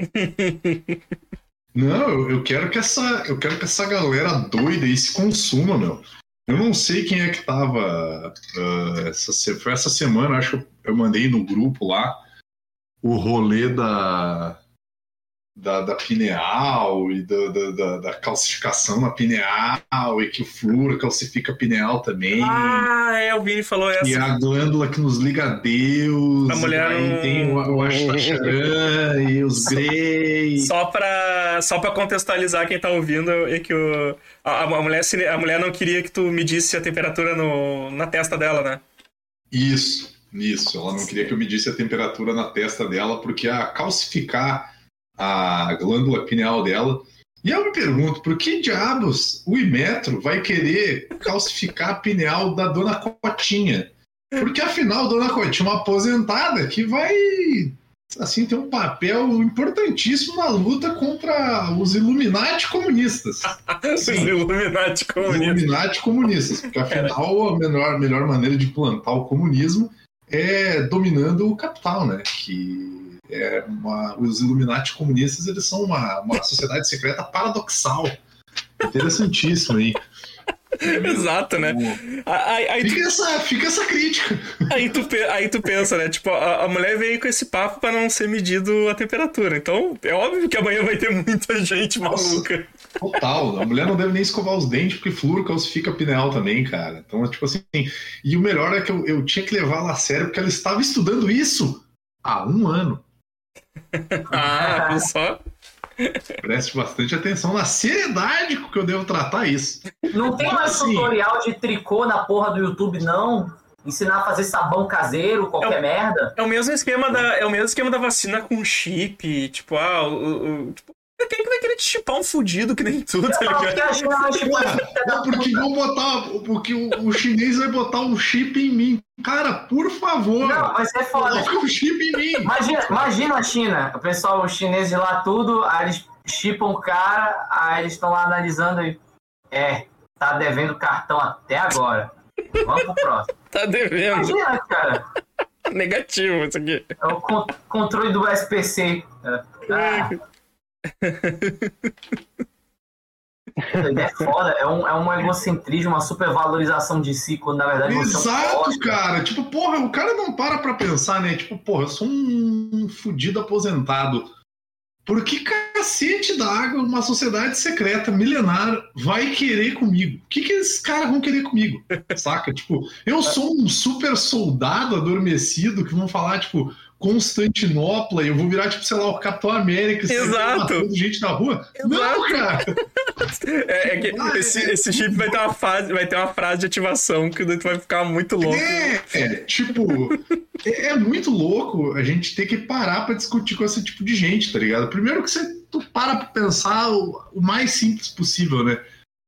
[laughs] Não, eu quero que essa, eu quero que essa galera doida aí se consuma, meu. Eu não sei quem é que tava. Uh, essa, foi essa semana, acho que eu mandei no grupo lá o rolê da, da, da pineal e da, da, da, calcificação na pineal e que o flúor calcifica a pineal também. Ah, é, o Vini falou essa. E a glândula que nos liga a Deus. A mulher aí não... tem o, o Ashtacharan e os Greys. Só pra, só pra contextualizar quem tá ouvindo, é que o, a, a, mulher, a mulher não queria que tu medisse a temperatura no, na testa dela, né? Isso, isso. Ela não queria que eu medisse a temperatura na testa dela, porque a calcificar a glândula pineal dela. E eu me pergunto, por que diabos o Imetro vai querer calcificar a pineal da dona Cotinha? Porque afinal, dona Cotinha é uma aposentada que vai assim ter um papel importantíssimo na luta contra os Illuminati comunistas. [laughs] os Illuminati comunistas. Illuminati comunistas, porque afinal a melhor, melhor maneira de plantar o comunismo é dominando o capital, né? Que é uma, os Illuminati comunistas eles são uma, uma [laughs] sociedade secreta paradoxal. Interessantíssimo aí. [laughs] Exato, né? Aí, aí fica, tu... essa, fica essa crítica. Aí tu, aí tu pensa, né? Tipo, a, a mulher veio com esse papo para não ser medido a temperatura. Então, é óbvio que amanhã vai ter muita gente maluca. Total. A mulher não deve nem escovar os dentes, porque flúor calcifica pineal também, cara. Então, tipo assim. E o melhor é que eu, eu tinha que levá-la a sério, porque ela estava estudando isso há um ano. Ah, viu só? Preste bastante atenção na seriedade com que eu devo tratar isso. Não tem mais assim, tutorial de tricô na porra do YouTube, não? Ensinar a fazer sabão caseiro, qualquer é o, merda? É o mesmo esquema da, é o mesmo esquema da vacina com chip, tipo, ah, o, o, tipo, quem que vai querer de chipar um fudido que nem tudo, tá ligado? Não, porque vão botar. Porque o, o chinês vai botar um chip em mim. Cara, por favor. Não, vai ser foda. Coloca um chip em mim. Imagina, imagina a China, o pessoal, os chineses lá tudo, aí eles chipam o cara, aí eles estão lá analisando e. É, tá devendo cartão até agora. Vamos pro próximo. [laughs] Tá devendo. Imagina, cara. Negativo isso aqui. É o con- controle do SPC. É. Ah. É foda, é um, é um egocentrismo, uma supervalorização de si, quando na verdade é um Exato, bosta. cara. Tipo, porra, o cara não para pra pensar, né? Tipo, porra, eu sou um fudido aposentado. Por que cacete da água uma sociedade secreta milenar vai querer comigo? O que, que esses caras vão querer comigo? Saca? Tipo, eu sou um super soldado adormecido que vão falar, tipo, Constantinopla e eu vou virar, tipo, sei lá, o Capitão América. Exato. gente na rua. Não, cara. [laughs] É, é que esse, é- esse chip vai ter, uma fase, vai ter uma frase de ativação que tu vai ficar muito louco. É, é, tipo, é, é muito louco a gente ter que parar pra discutir com esse tipo de gente, tá ligado? Primeiro que você tu para pra pensar o, o mais simples possível, né?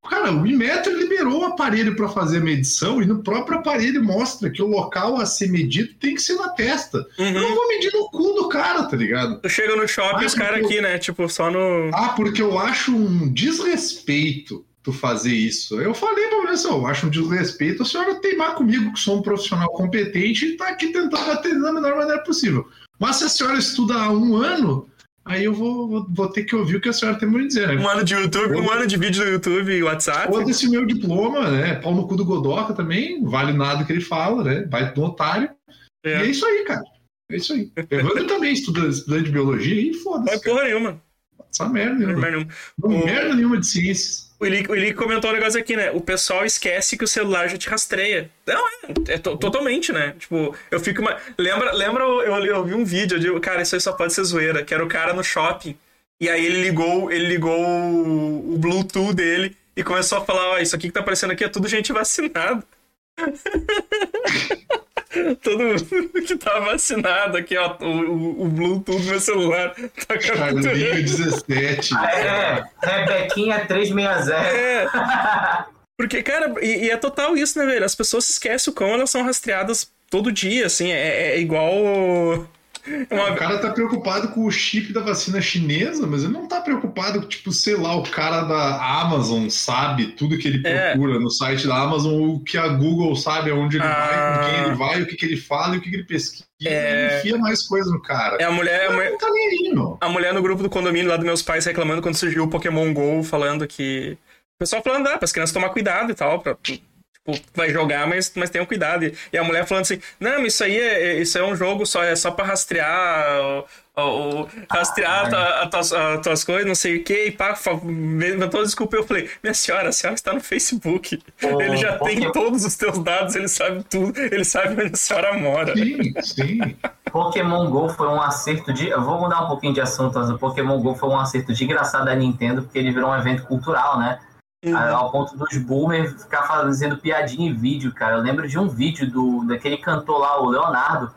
Cara, o Inmetro liberou o aparelho pra fazer a medição e no próprio aparelho mostra que o local a ser medido tem que ser na testa. Eu Uhum. não vou medir no cu do cara, tá ligado? Tu chega no shopping Ah, os caras aqui, né? Tipo, só no. Ah, porque eu acho um desrespeito tu fazer isso. Eu falei pra mulher assim, eu acho um desrespeito a senhora teimar comigo, que sou um profissional competente e tá aqui tentando atender da melhor maneira possível. Mas se a senhora estuda há um ano, aí eu vou, vou, vou ter que ouvir o que a senhora tem pra me dizer, né? Um ano de YouTube, um ano de vídeo no YouTube e WhatsApp. Foda-se meu diploma, né? Pau no cu do Godoca também, vale nada que ele fala, né? Vai do otário. E é É. isso aí, cara. É isso aí. Evandro também estuda, estudante de biologia e Não foda-se. é cara. porra nenhuma. Essa merda nenhuma. merda nenhuma. O- merda nenhuma de ciências. O Eli, o comentou um negócio aqui, né? O pessoal esquece que o celular já te rastreia. Não, é, é to- totalmente, né? Tipo, eu fico. Uma... Lembra, lembra eu, eu, eu vi um vídeo, eu digo, cara, isso aí só pode ser zoeira, que era o cara no shopping. E aí ele ligou, ele ligou o, o Bluetooth dele e começou a falar, ó, isso aqui que tá aparecendo aqui é tudo gente vacinada. [laughs] [laughs] Todo mundo que tá vacinado aqui, ó, o, o, Bluetooth do meu celular tá capturando. 17. Ah, É, Rebequinha 360. É. [laughs] Porque, cara, e, e é total isso, né, velho? As pessoas se esquecem o quão elas são rastreadas todo dia, assim. É, é igual. Uma... O cara tá preocupado com o chip da vacina chinesa, mas ele não tá preocupado com, tipo, sei lá, o cara da Amazon sabe tudo que ele É. procura no site da Amazon, o que a Google sabe aonde ele vai, Ah. com quem ele vai, o que, que ele fala e o que, que ele pesquisa. É. Ele enfia mais coisa no cara. É a mulher, a mulher, não tá nem aí, meu. a mulher no grupo do condomínio lá dos meus pais reclamando quando surgiu o Pokémon GO, falando que. O pessoal falando, ah, para as crianças tomar cuidado e tal, pra. Tipo, vai jogar, mas, mas tenham cuidado. E, a mulher falando assim, não, mas isso aí é, isso é um jogo só, é só pra rastrear o, o- o- rastrear a tua- a tuas, as tuas coisas, não sei o que, e pá, inventou desculpa. Eu falei, minha senhora, a senhora está no Facebook. Ô, ele já tem todos os teus dados, ele sabe tudo, ele sabe onde a senhora mora. Sim, sim. Pokémon GO foi um acerto de. Eu vou mudar um pouquinho de assunto, mas o Pokémon GO foi um acerto desgraçado da Nintendo, porque ele virou um evento cultural, né? Uhum. Ao ponto dos boomers ficar fazendo piadinha em vídeo, cara. Eu lembro de um vídeo do, daquele cantor lá, o Leonardo,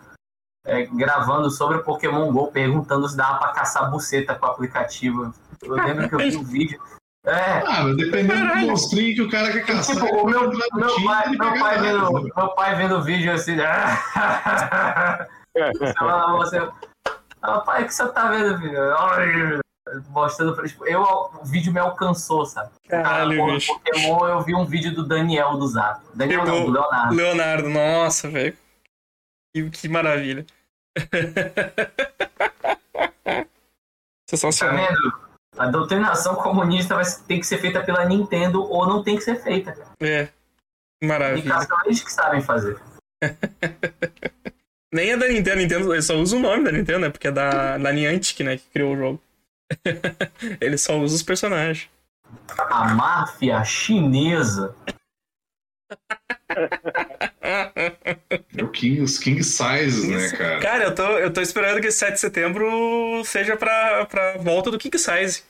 é, gravando sobre o Pokémon GO, perguntando se dava pra caçar buceta com o aplicativo. Eu lembro que eu vi o vídeo. É, Ah, dependendo do monstrinho que o cara quer caçar. tipo, o meu, meu, pai, meu, pai vendo, né? meu pai vendo o vídeo assim. [laughs] Você fala, você. Ah, pai, o que você tá vendo, filho? Mostrando pra tipo, eu, o vídeo me alcançou, sabe? Caralho, porra, bicho. Pokémon, eu vi um vídeo do Daniel do Zap. Daniel não, do Leonardo. Leonardo, nossa, velho. Que, que maravilha. [laughs] Tá Sensacional. vendo? A doutrinação comunista vai tem que ser feita pela Nintendo ou não tem que ser feita. cara. É. Maravilha. Eles que sabem fazer. [laughs] Nem é da Nintendo, Nintendo, só usa o nome da Nintendo, né? Porque é da, da Niantic, né? Que criou o jogo. [laughs] ele só usa os personagens. A máfia chinesa. [laughs] É o King, os King Sizes, né, cara? Cara, eu tô, eu tô esperando que esse 7 de setembro seja pra, pra volta do King Size.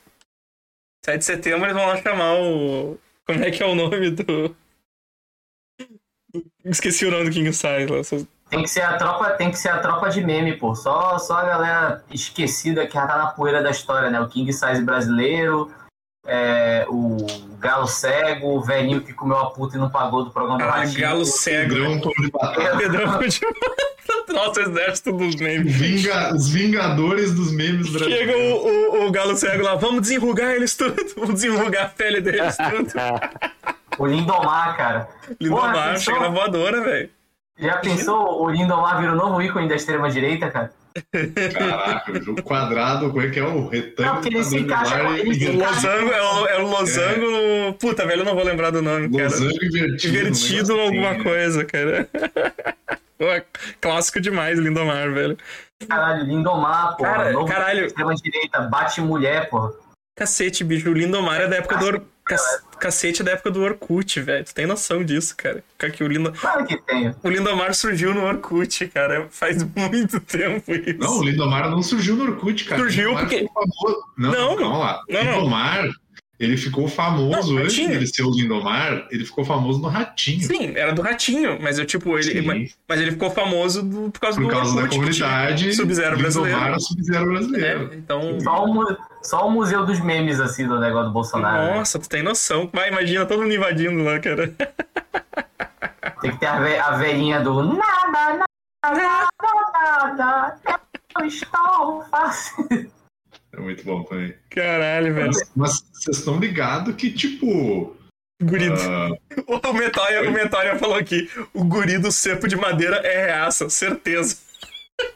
7 de setembro eles vão lá chamar o. Como é que é o nome do. [laughs] Esqueci o nome do King Size lá. Tem que ser a tropa, tem que ser a tropa de meme, pô. Só, só a galera esquecida que já tá na poeira da história, né? O King Size brasileiro, é, o Galo Cego, o velhinho que comeu a puta e não pagou do programa do Ah, Ratinho. Galo Cego. Pedrão pão de batata. [laughs] Pedrão de Nossa, exército dos memes. Vinga- os Vingadores dos memes Chega brasileiros. o, o, o Galo Cego lá, vamos desenrugar eles tudo. [laughs] Vamos desenrugar a pele deles tudo. [laughs] O Lindomar, cara. Lindomar, Porra, chega na voadora, velho. Já pensou o Lindomar vira o novo ícone da extrema-direita, cara? Caraca, o quadrado, como é que é o retângulo? Não, porque ele se encaixa- ele se O losango é o, é o losango. Puta, velho, eu não vou lembrar do nome, cara. Losango invertido. Divertido um ou negócio alguma assim. coisa, cara. [laughs] Pô, é clássico demais, Lindomar, velho. Caralho, Lindomar, porra. Cara, caralho. Extrema-direita, bate mulher, porra. Cacete, bicho, o Lindomar é da época do Or... Cac- Cacete é da época do Orkut, velho. Tu tem noção disso, cara? Cara, Que o, Lindo... Claro que tem. o Lindomar surgiu no Orkut, cara. Faz [laughs] muito tempo isso. Não, o Lindomar não surgiu no Orkut, cara. Surgiu Lindomar porque-. Não, Não, calma lá. não, não. Lindomar, ele ficou famoso Não, antes dele ser o Lindomar, ele ficou famoso no Ratinho. Sim, era do Ratinho, mas eu, tipo, ele. Mas, mas ele ficou famoso do- por causa Por do causa da Orkut, comunidade. Sub-Zero brasileiro. Sub-Zero brasileiro. É, então. Só o, só o museu dos memes, assim, do negócio do Bolsonaro. né? Nossa, tu tem noção. Vai, imagina todo mundo invadindo lá, cara. [laughs] Tem que ter a, ve a velhinha do nada, nada, nada, nada, eu estou fácil. É muito bom também. Caralho, velho. Mas vocês estão ligados que, tipo. Guri. ah, [laughs] O Metória, o Metória falou aqui: o guri do cepo de madeira é reaça, certeza.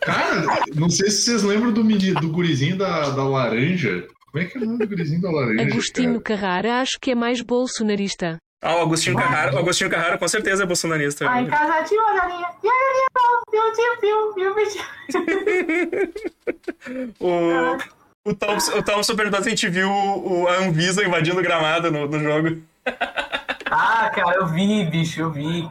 cara, não sei se vocês lembram do, do gurizinho da, da laranja. Como é que é o nome do gurizinho da laranja? Agostinho cara? Carrara acho que é mais bolsonarista. Ah, o Agostinho Carrara, o Agostinho Carrara com certeza é bolsonarista. Lá em casa tinha uma galinha, e [laughs] a galinha O, Thompson, o Thompson perguntou se a gente viu o, a Anvisa invadindo o gramado no, no jogo. Ah, cara, eu vi, bicho, eu vi.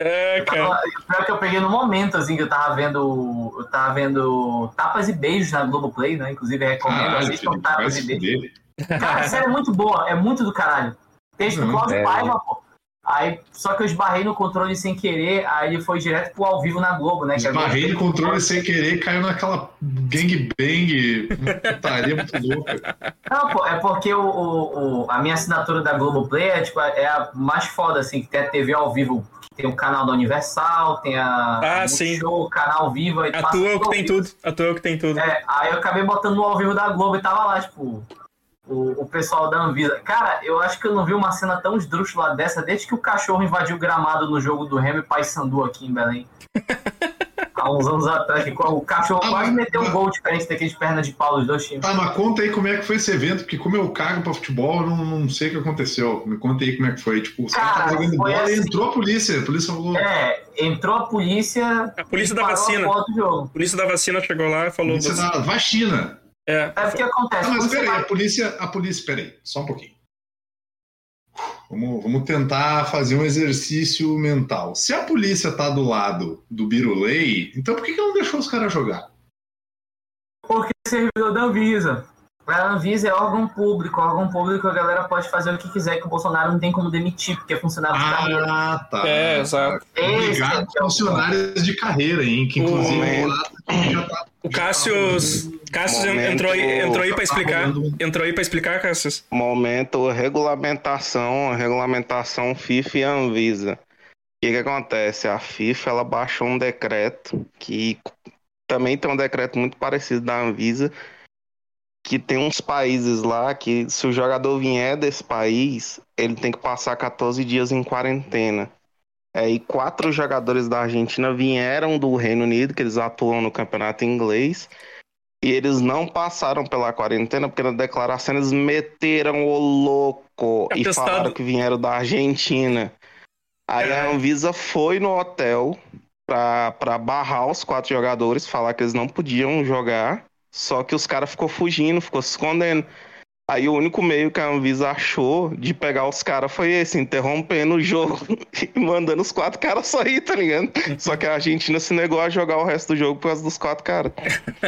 É, cara. Pior que eu peguei no momento, assim, que eu tava vendo. Eu tava vendo Tapas e Beijos na Globoplay, né? Inclusive, recomendo, Caralho, assistam Tapas e Beijos. Cara, a série é muito boa, é muito do caralho. Texto do Uhum, Cláudio é. Paiva, pô. Aí, só que eu esbarrei no controle sem querer, aí ele foi direto pro ao vivo na Globo, né? Globo Esbarrei no controle sem querer, caiu naquela gangbang, putaria muito louca. Não, pô, é porque o, o- o- a minha assinatura da Globoplay é, tipo, é a mais foda, assim, que tem a TV ao vivo. Tem o canal da Universal, tem a, Ah, a sim. Show, canal Viva. e A tua é o que tem tudo. A tua é o que tem tudo. É, aí eu acabei botando no ao vivo da Globo e tava lá, tipo, o, o pessoal da Anvisa. Cara, eu acho que eu não vi uma cena tão esdrúxula dessa desde que o cachorro invadiu o gramado no jogo do Remo e Paysandu aqui em Belém. [laughs] Há uns anos atrás, que o cachorro Ah, quase mas- meteu um gol diferente daquele de perna de pau dos dois times. Tá, mas conta aí como é que foi esse evento, porque como eu cago pra futebol, eu não, não sei o que aconteceu. Me conta aí como é que foi. Tipo, os caras jogando bola e assim. entrou a polícia. A polícia falou. É, entrou a polícia. A polícia e da parou vacina. a bola do jogo. A polícia da vacina chegou lá e falou. polícia da vacina. É, É porque acontece. Mas peraí, vai- a polícia, a polícia, peraí, só um pouquinho. Vamos, vamos tentar fazer um exercício mental. Se a polícia tá do lado do Birulei, então por que, que não deixou os caras jogar? Porque servidor da Anvisa. A Anvisa é órgão público. Órgão público a galera pode fazer o que quiser, que o Bolsonaro não tem como demitir, porque é funcionário de carreira. Ah, tá. É, exato. Esse Obrigado, é o funcionários de carreira, hein? Que inclusive lá já tá. O Cassius. Cassius Momento- entrou aí, entrou aí pra explicar. Entrou aí pra explicar, Cassius. Momento regulamentação, regulamentação FIFA e Anvisa. O que, que acontece? A FIFA ela baixou um decreto que também tem um decreto muito parecido da Anvisa, que tem uns países lá que se o jogador vier desse país, ele tem que passar 14 dias em quarentena. É, e quatro jogadores da Argentina vieram do Reino Unido, que eles atuam no campeonato inglês, e eles não passaram pela quarentena, porque na declaração eles meteram o louco e Atestado. falaram que vieram da Argentina. Aí a. Anvisa foi no hotel pra barrar os quatro jogadores, falar que eles não podiam jogar, só que os caras ficou fugindo, ficou se escondendo. Aí o único meio que a Anvisa achou de pegar os caras foi esse, interrompendo o jogo [laughs] e mandando os quatro caras sair, tá ligado? Só que a Argentina se negou a jogar o resto do jogo por causa dos quatro caras.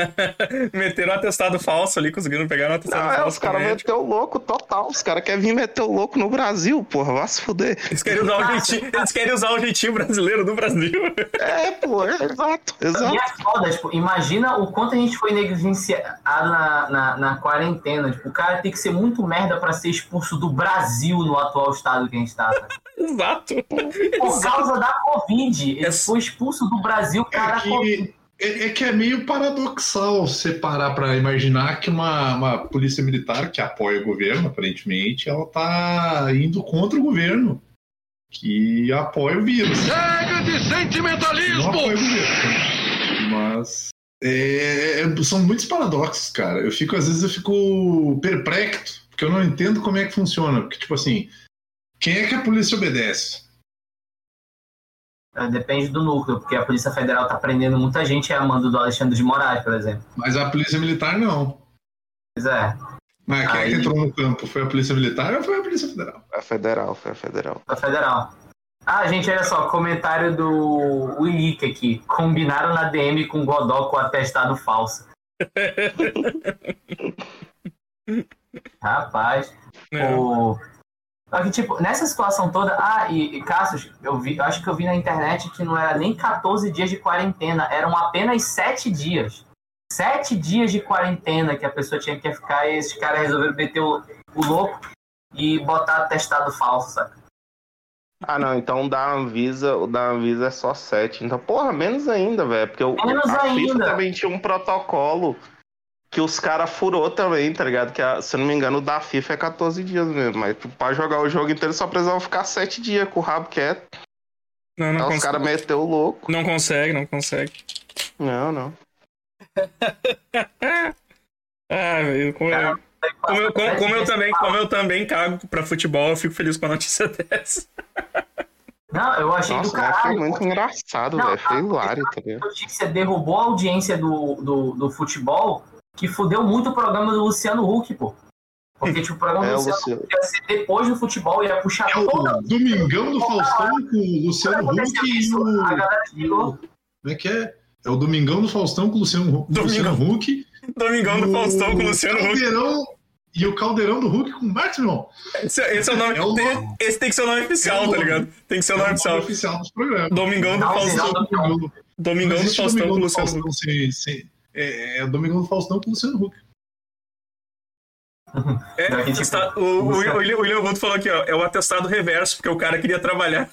[laughs] Meteram um atestado falso ali, conseguiram pegar um atestado Não, é, falso. os caras também. meteu o louco total. Os caras querem vir meter o louco no Brasil, porra. Vai se fuder. Eles querem usar o jeitinho, eles querem usar o jeitinho brasileiro do Brasil. É, pô, é, exato, E exato. é foda, tipo, imagina o quanto a gente foi negligenciado na, na, na quarentena. Tipo, o cara tem que ser muito merda pra ser expulso do Brasil no atual estado que a gente tá. [laughs] Exato. Por causa da Covid. Ele É- foi expulso do Brasil, cara. É que, é, é que é meio paradoxal você parar para imaginar que uma, uma polícia militar que apoia o governo, aparentemente, ela tá indo contra o governo que apoia o vírus. Chega de Não sentimentalismo! apoia o governo. Mas é, é- são muitos paradoxos, cara. Eu fico, às vezes, eu fico perplexo, porque eu não entendo como é que funciona. Porque, tipo assim, quem é que a polícia obedece? É, Depende do núcleo, porque a Polícia Federal tá prendendo muita gente, é a mando do Alexandre de Moraes, por exemplo. Mas a polícia militar não. Pois é, Mas quem é Aí- que entrou no campo? Foi a polícia militar ou foi a polícia federal? Foi a federal, foi a federal. da Federal. Ah, gente, olha só, comentário do Willick aqui. Combinaram na DM com Godó com atestado falso. [laughs] Rapaz. É. O... Só que, tipo, nessa situação toda. Ah, e, e Cassius, eu vi, eu acho que eu vi na internet que não era nem 14 dias de quarentena, eram apenas 7 dias. 7 dias de quarentena que a pessoa tinha que ficar e esses caras resolveram meter o, o louco e botar atestado falso, sabe? Ah, não, então o da Anvisa, o da Anvisa é só 7. Então, porra, menos ainda, velho. Porque o, Menos a FIFA ainda. também tinha um protocolo que os caras furou também, tá ligado? Que, a- se eu não me engano, o da FIFA é 14 dias mesmo. Mas pra jogar o jogo inteiro só precisava ficar 7 dias com o rabo quieto. Não, não, Aí os cons- caras meteu o louco. não consegue, não consegue. Não, não. [laughs] Ah, velho, como, eu, como, eu, como, como eu também, como eu também cago pra futebol, eu fico feliz com a notícia [laughs] dessa. Não, eu achei do Nossa, foi caralho. muito engraçado, Não, velho. Foi a- hilário, tá ligado? A notícia derrubou a audiência do, do, do futebol, que fudeu muito o programa do Luciano Huck, pô. Porque, tipo, o programa É, do Luciano Luciano. Huck ia ser depois do futebol, ia puxar É toda o Domingão do Faustão com o Luciano Huck e o. a galera chegou. Como é que é? É o Domingão do Faustão com o Luciano, Domingão. Luciano Huck. Domingão do o Faustão com o Luciano Huck. Caldeirão, E o Caldeirão do Hulk com o Max. Esse, esse é o nome. É o tem- nome. esse tem que ser o nome oficial, É o tá ligado? Tem que ser o É nome o oficial. nome oficial dos programas. Domingão do Faustão. Domingão, do Faustão com o Luciano Huck. Sem, sem- é, é o Domingão do Faustão com o Luciano Huck. [laughs] É, o, o, o, William- o William Guto falou aqui, ó. É o atestado reverso, porque o cara queria trabalhar.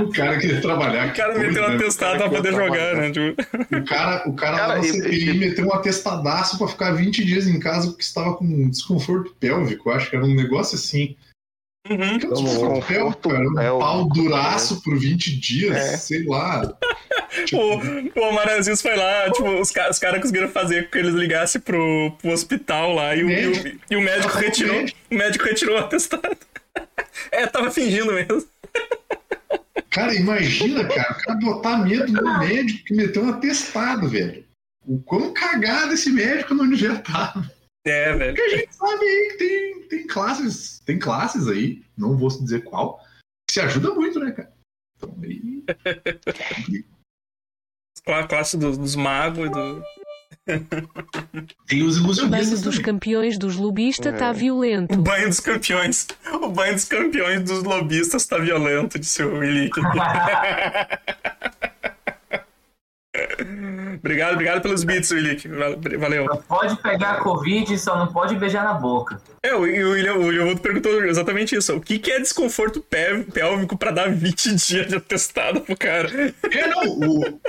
O cara queria trabalhar. O cara meteu um atestado pra poder jogar, né? Tipo, O cara, o cara, Cara, lá na CPI e- meteu um atestadaço pra ficar 20 dias em casa porque estava com desconforto pélvico. Acho que era um negócio assim. uhum. Que é um desconforto pélvico, cara. Um pélvico. pau duraço por 20 dias, É. sei lá. Tipo, [laughs] O, o Omar Aziz foi lá, tipo, os, ca- os caras conseguiram fazer com que eles ligassem pro, pro hospital lá e o, e o, e o médico retirou. O médico retirou o atestado. É, tava fingindo mesmo. Cara, imagina, cara, o cara botar medo no médico que meteu um atestado, velho. O quão cagado esse médico não devia estar. É, velho. Porque a gente sabe aí que tem, tem classes, tem classes aí, não vou dizer qual, que se ajuda muito, né, cara? Então aí. [laughs] A classe dos, dos magos e do. Tem os O banho ilusionistas dos campeões dos lobistas tá O violento. banho dos campeões. O banho dos campeões dos lobistas tá violento, disse o Willick. [laughs] obrigado, obrigado pelos beats, Willick. Valeu. Só pode pegar a Covid, só não pode beijar na boca. É, o, e o William, o William perguntou exatamente isso. O que, que é desconforto pé- pélvico pra dar 20 dias de atestado pro cara? É, não, o,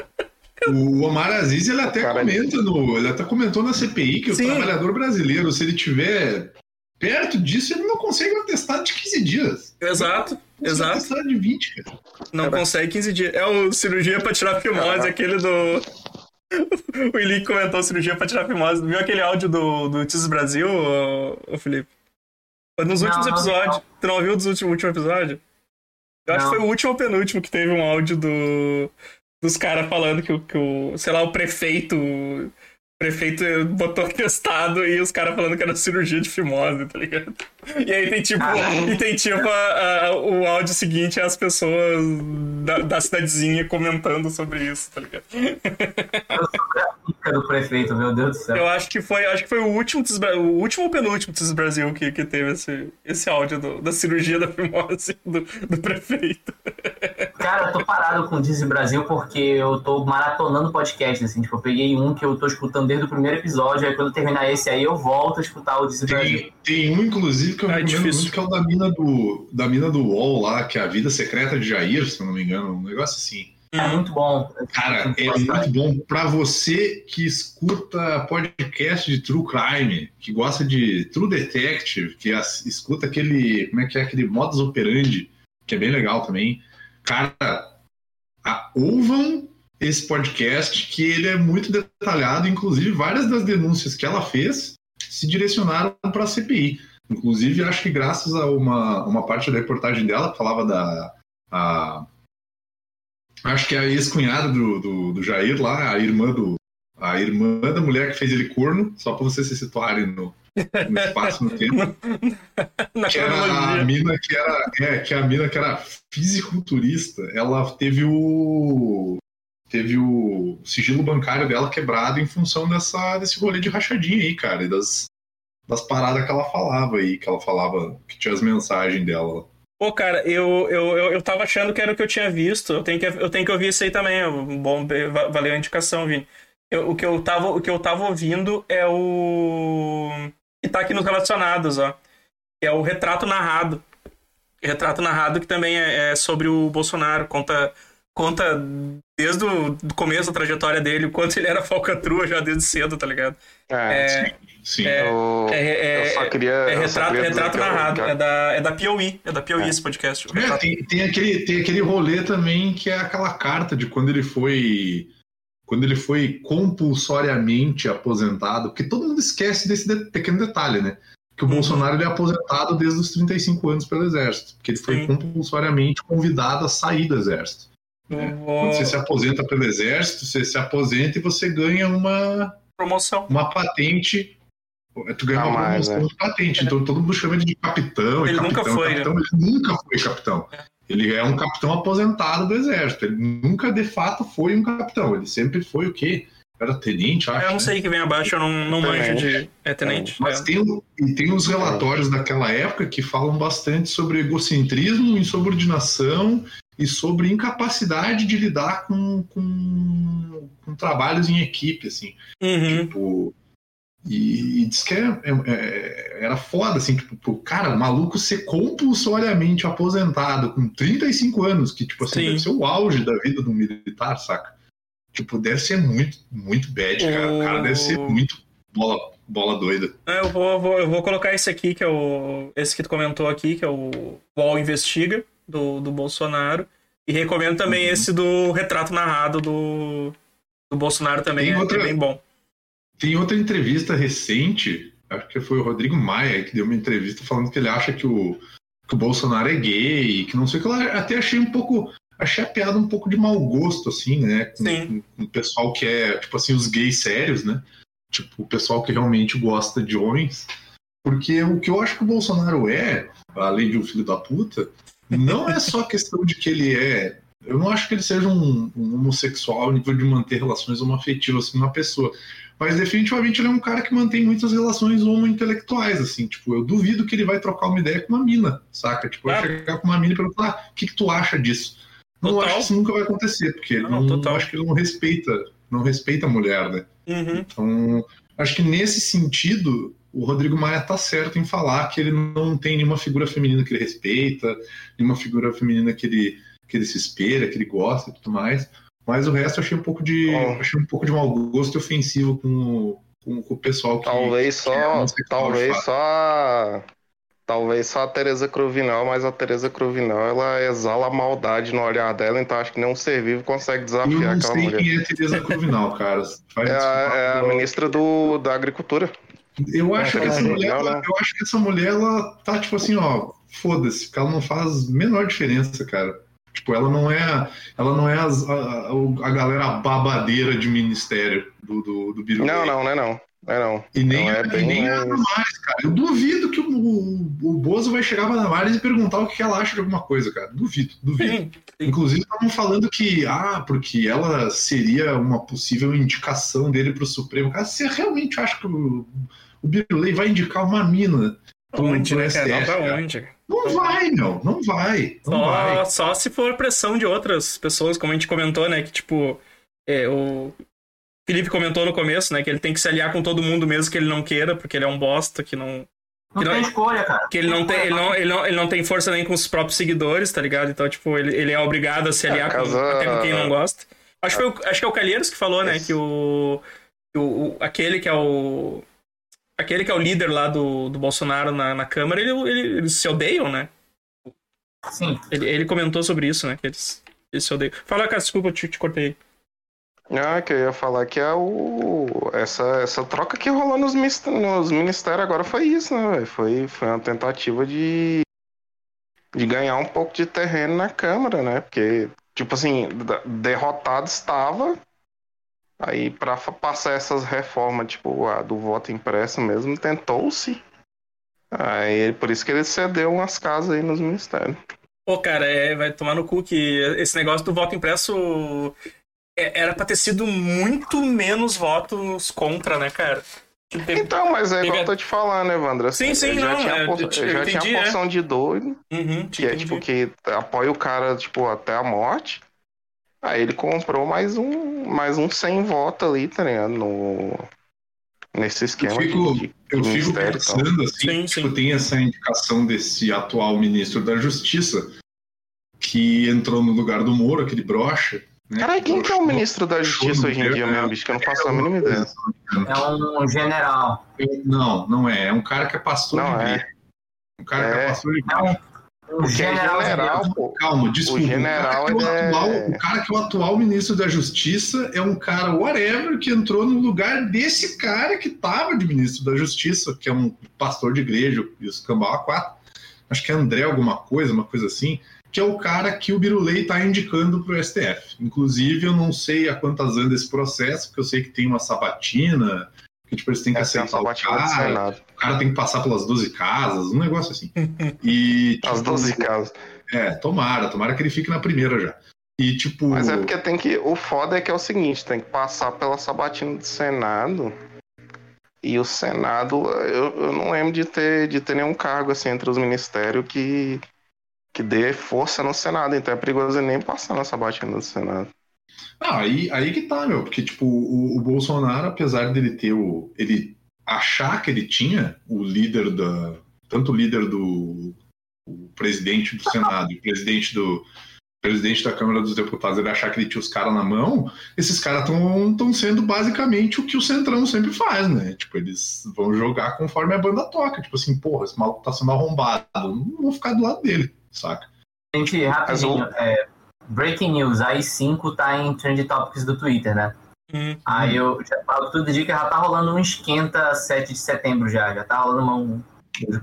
o Omar Aziz, ele até Cara, comenta no. Ele até comentou na CPI que Sim. o trabalhador brasileiro, se ele tiver perto disso, ele não consegue um atestado de 15 dias. Exato, Consegue um exato. atestado de 20, cara. Não consegue 15 dias. É o cirurgia pra tirar fimose, aquele do. [laughs] O Willick comentou cirurgia pra tirar fimose. Viu aquele áudio do, do Tis Brasil, ô, Felipe? Foi nos Não, últimos não episódios. não. Tu não viu dos últimos, último episódio? Eu acho Não. que foi o último ou penúltimo que teve um áudio do, dos caras falando que, o- que o, sei lá, o prefeito prefeito botou [laughs] testado e os caras falando que era cirurgia de fimose, tá ligado? E aí tem tipo, e tem, tipo a- a- o áudio seguinte, as pessoas da, da cidadezinha comentando sobre isso, tá ligado? Do prefeito, meu Deus do céu. Eu acho que foi, acho que foi o último, o último ou penúltimo Tis Brasil que, que teve esse, esse áudio do- da cirurgia da fimose do, do prefeito. [laughs] Cara, eu tô parado com o Dizzy Brasil porque eu tô maratonando podcast, assim, tipo, eu peguei um que eu tô escutando desde o primeiro episódio, aí quando terminar esse aí eu volto a escutar o Dizzy Brasil. Tem, tem um, inclusive, que eu Ah, é difícil. muito, que é o da mina do, da mina do UOL lá, que é a vida secreta de Jair, se eu não me engano, um negócio assim. É muito bom. Cara, é muito bom pra você que escuta podcast de True Crime, que gosta de True Detective, que as- escuta aquele, como é que é, aquele modus operandi, que é bem legal também. Cara, a- ouvam esse podcast, que ele é muito detalhado, inclusive várias das denúncias que ela fez se direcionaram para a CPI. Inclusive, acho que graças a uma, uma parte da reportagem dela, que falava da. a- acho que é a ex-cunhada do, do, do Jair lá, a irmã do. A irmã da mulher que fez ele corno, só para vocês se situarem no, no espaço no tempo. Na que era a mina que era, é, que a mina que era fisiculturista, ela teve o teve o sigilo bancário dela quebrado em função dessa desse rolê de rachadinha aí, cara, e das das paradas que ela falava aí, que ela falava que tinha as mensagens dela. Pô, cara, eu, eu, eu, eu tava achando que era o que eu tinha visto. Eu tenho que, eu tenho que ouvir isso aí também. Bom, va- valeu a indicação, Vini. Eu- o, que eu tava, o que eu tava ouvindo é o. que tá aqui nos relacionados, ó. Que é o retrato narrado. Retrato narrado que também é, é sobre o Bolsonaro. Conta, conta desde o do começo da trajetória dele, o quanto ele era falcatrua já desde cedo, tá ligado? É, É, Sim. eu, é, é, eu só queria. é eu só retrato, queria dizer retrato que eu- narrado. eu- É da, é da Piauí. É da Piauí esse podcast. É, retrato- tem, tem, aquele, tem aquele rolê também que é aquela carta de quando ele foi. Quando ele foi compulsoriamente aposentado, porque todo mundo esquece desse de- pequeno detalhe, né? Que o Uhum. Bolsonaro ele é aposentado desde os 35 anos pelo Exército, porque ele foi Sim. compulsoriamente convidado a sair do Exército. Eu Quando vou- você se aposenta pelo Exército, você se aposenta e você ganha uma, Promoção. uma patente. Tu ganha Ah, uma mas, promoção de patente. Então todo mundo chama ele de capitão. Ele capitão, nunca foi, capitão. Ele nunca foi capitão. Ele é um capitão aposentado do Exército. Ele nunca, de fato, foi um capitão. Ele sempre foi o quê? Era tenente, acho. Eu não né? sei o que vem abaixo, eu não, não manjo de. É tenente. Mas é. tem, e tem os relatórios daquela época que falam bastante sobre egocentrismo, insubordinação e sobre incapacidade de lidar com, com, com trabalhos em equipe, assim. Uhum. Tipo, e, e diz que é- é- é- era foda, assim, tipo, pro cara, o maluco ser compulsoriamente aposentado com 35 anos, que, tipo assim, Sim. deve ser o auge da vida do militar, saca? Tipo, deve ser muito, muito bad, cara. O cara deve ser O- muito bola, bola doida. É, Eu vou, vou- eu vou colocar esse aqui, que é o. Esse que tu comentou aqui, que é o UOL Investiga, do, do Bolsonaro. E recomendo também Uhum. esse do retrato narrado do, do Bolsonaro também, Tem é, outra- é bem bom. Tem outra entrevista recente, acho que foi o Rodrigo Maia que deu uma entrevista falando que ele acha que o, que o Bolsonaro é gay, que não sei o que lá. Até achei um pouco. Achei a piada um pouco de mau gosto, assim, né? Com, Sim. com- o pessoal que é, tipo assim, os gays sérios, né? Tipo, o pessoal que realmente gosta de homens. Porque o que eu acho que o Bolsonaro é, além de um filho da puta, não é só questão de que ele é. Eu não acho que ele seja um, um homossexual ao nível de manter relações homoafetivas com uma pessoa. Mas definitivamente ele é um cara que mantém muitas relações homo-intelectuais, assim. Tipo, eu duvido que ele vai trocar uma ideia com uma mina, saca? Tipo, vai Claro. chegar com uma mina e perguntar, ah, o que, que tu acha disso? Não Total. acho que isso nunca vai acontecer, porque ele Não, não, acho que ele não respeita, não respeita a mulher, né? Uhum. Então, acho que nesse sentido, o Rodrigo Maia tá certo em falar que ele não tem nenhuma figura feminina que ele respeita, nenhuma figura feminina que ele, que ele se espelha, que ele gosta e tudo mais. Mas o resto eu achei um pouco de, Oh. achei um pouco de mau gosto e ofensivo com, o- com, com o pessoal que. Talvez que é só, homossexual, de talvez só, a- talvez só a Teresa Cruvinal, mas a Teresa Cruvinal ela exala a maldade no olhar dela, então acho que nenhum ser vivo consegue Eu desafiar não aquela sei mulher. quem é Teresa [laughs] Cruvinal, cara. Faz- É a, é a ministra do, da Agricultura. Eu acho que essa Legal, mulher, ela- né? eu acho que essa mulher, ela tá tipo assim, ó, foda-se, porque ela não faz a menor diferença, cara. Tipo, ela não é, ela não é as- a, a, a galera babadeira de ministério do, do, do Biruleibe. Não, não, não é não. É não. E nem, Não, é e bem nem a mais- Damares, cara. Eu duvido que o, o, o Bozo vai chegar pra Damares e perguntar o que ela acha de alguma coisa, cara. Duvido, duvido. Sim, Inclusive, estavam falando que, ah, porque ela seria uma possível indicação dele pro Supremo. Cara, você realmente acha que o, o Birulei vai indicar uma mina pro né, cara? Não pra onde? Não vai, meu. Não vai. Não Só, vai. só se for pressão de outras pessoas, como a gente comentou, né? Que tipo, é, o Felipe comentou no começo, né? Que ele tem que se aliar com todo mundo mesmo que ele não queira, porque ele é um bosta que não. Não Que não- tem escolha, cara. Que ele não tem, ele não, ele não, ele não tem força nem com os próprios seguidores, tá ligado? Então, tipo, ele, ele é obrigado a se aliar com, casa- até com quem não gosta. Acho que, foi o, acho que é o Calheiros que falou, né? Que o, que o, o- aquele que é o. Aquele que é o líder lá do, do Bolsonaro na, na Câmara, ele, ele- eles se odeiam, né? Sim. Ele, ele comentou sobre isso, né? Que eles, eles se odeiam. Fala, cara, desculpa, eu te, te cortei. Ah, que eu ia falar que é o. Essa, essa troca que rolou nos, nos ministérios agora foi isso, né? Foi, foi uma tentativa de. de ganhar um pouco de terreno na Câmara, né? Porque, tipo assim, derrotado estava. Aí, pra fa- passar essas reformas, tipo, a do voto impresso mesmo, tentou-se. Aí, por isso que ele cedeu umas casas aí nos ministérios. Pô, cara, é, vai tomar no cu que esse negócio do voto impresso é- era pra ter sido muito menos votos contra, né, cara? Tipo, teve- Então, mas é igual Teve- eu tô te falando, né, Evandro? Sim, sim, ele já não, tinha, é, por- eu te- eu já tinha entendi, a é. porção de doido. Uhum, que é entendi. tipo que apoia o cara tipo até a morte. Aí ele comprou mais um mais um 100 votos ali, tá ligado? No nesse esquema Eu fico- de, de Eu fico pensando assim, Sim, tipo, sim. tem essa indicação desse atual ministro da Justiça que entrou no lugar do Moro, aquele brocha. Né? Caralho, quem que é o ministro da Justiça hoje em dia mesmo, bicho? Que eu não faço a mínima ideia. É um general. Não, não é. É um cara que é pastor Não de é. igreja. Um cara que é É. pastor de É igreja. É general. general, pô. Calma, desculpa. O general, o, cara que é o, é- atual, o cara que é o atual ministro da Justiça é um cara whatever que entrou no lugar desse cara que tava de ministro da Justiça, que é um pastor de igreja, e os cambau a quatro. Acho que é André alguma coisa, uma coisa assim, que é o cara que o Birulei tá indicando pro STF. Inclusive, eu não sei a quantas anda esse processo, porque eu sei que tem uma sabatina, que tipo, eles têm que Essa é a aceitar do cara, Senado. o cara tem que passar pelas 12 casas, um negócio assim. [laughs] E, As tipo, 12 casas. É, tomara, tomara que ele fique na primeira já. E tipo. Mas é porque tem que. O foda é que é o seguinte, tem que passar pela sabatina do Senado. E o Senado, eu, eu não lembro de ter, de ter nenhum cargo assim entre os ministérios que, que dê força no Senado. Então é perigoso nem passar na sabatina do Senado. Não, aí, aí que tá, meu. Porque, tipo, o, o Bolsonaro, apesar dele ter o. ele achar que ele tinha o líder da. Tanto o líder do. o presidente do Senado e o presidente do. Presidente da Câmara dos Deputados, ele achar que ele tinha os caras na mão, esses caras estão sendo basicamente o que o Centrão sempre faz, né? Tipo, eles vão jogar conforme a banda toca. Tipo assim, porra, esse maluco tá sendo arrombado. Não vou ficar do lado dele, saca? Gente, rapidinho. é, breaking news. A I5 tá em Trend Topics do Twitter, né? Uhum. Aí eu já falo tudo de que já tá rolando um esquenta 7 de setembro já. Já tá rolando uma, um.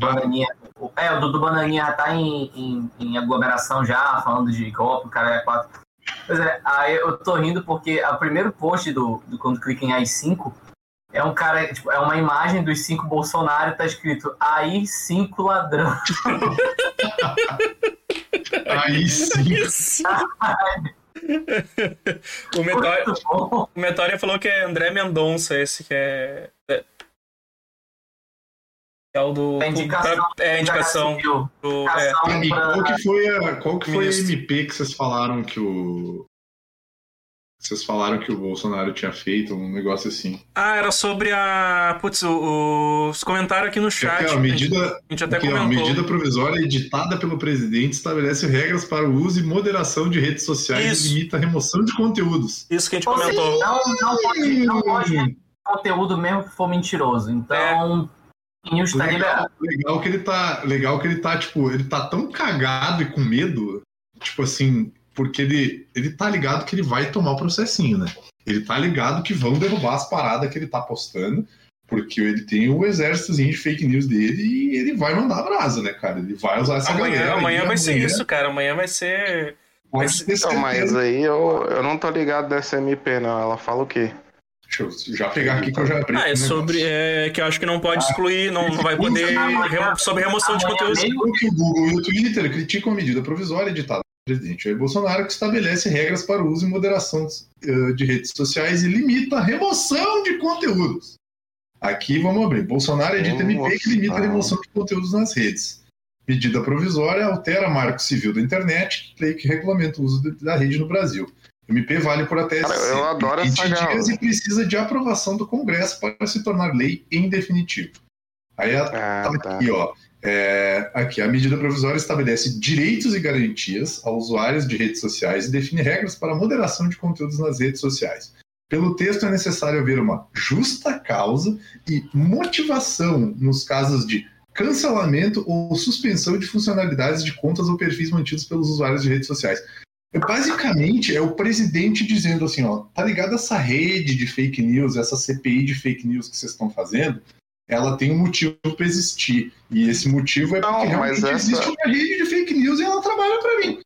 Bananinha, é, o Dudu Bananinha já tá em, em, em aglomeração já, falando de golpe, o cara é 4. Pois é, aí eu tô rindo porque o primeiro post do, do quando clica em AI5 é um cara, tipo, é uma imagem dos cinco Bolsonaro, tá escrito AI5 ladrão. [laughs] Aí sim. Isso. o, Metória, o Metória falou que é André Mendonça, esse que é. É, é o do. É indicação. É a indicação. Do, é. Indicação E pra- qual que foi a, qual que foi a. MP que vocês falaram que o. Vocês falaram que o Bolsonaro tinha feito um negócio assim. Ah, era sobre a. Putz, o- os comentários aqui no chat. é a medida, A gente até que é a comentou. medida provisória editada pelo presidente estabelece regras para o uso e moderação de redes sociais Isso. e limita a remoção de conteúdos. Isso que a gente Ou seja, comentou. Não, não pode, não pode conteúdo mesmo que for mentiroso. Então, É. news tá legal, liberado. legal que ele tá. Legal que ele tá, tipo, ele tá tão cagado e com medo, tipo assim, porque ele, ele tá ligado que ele vai tomar o processinho, né? Ele tá ligado que vão derrubar as paradas que ele tá postando, porque ele tem o exércitozinho de fake news dele e ele vai mandar a brasa, né, cara? Ele vai usar essa Amanhã, galera. amanhã vai ser amanhã- isso, cara. Amanhã vai ser. Ter Então, mas aí eu, eu não tô ligado dessa MP, não. Ela fala o quê? Deixa eu já pegar aqui que eu já abri. Ah, é sobre. É, que eu acho que não pode excluir, não, não vai poder. remo- sobre remoção de conteúdos. o Google e o Twitter criticam a medida provisória editada presidente Jair Bolsonaro que estabelece regras para o uso e moderação eh, de redes sociais e limita a remoção de conteúdos. Aqui vamos abrir. Bolsonaro edita MP que limita a remoção de conteúdos nas redes. Medida provisória altera marco civil da internet, lei que regulamenta o uso da rede no Brasil. MP vale por até Cara, eu adoro 20 essa dias e precisa de aprovação do Congresso para se tornar lei em definitivo. Aí Ah, Tá tá. aqui, ó. É, aqui, a medida provisória estabelece direitos e garantias a usuários de redes sociais e define regras para a moderação de conteúdos nas redes sociais. Pelo texto, é necessário haver uma justa causa e motivação nos casos de cancelamento ou suspensão de funcionalidades de contas ou perfis mantidos pelos usuários de redes sociais. É, Basicamente, é o presidente dizendo assim, ó, tá ligado essa rede de fake news, essa CPI de fake news que vocês estão fazendo? Ela tem um motivo para existir. E esse motivo é Não, porque mas realmente essa- existe uma rede de fake news e ela trabalha para mim.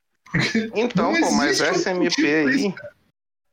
Então, pô, mas existe essa MP aí.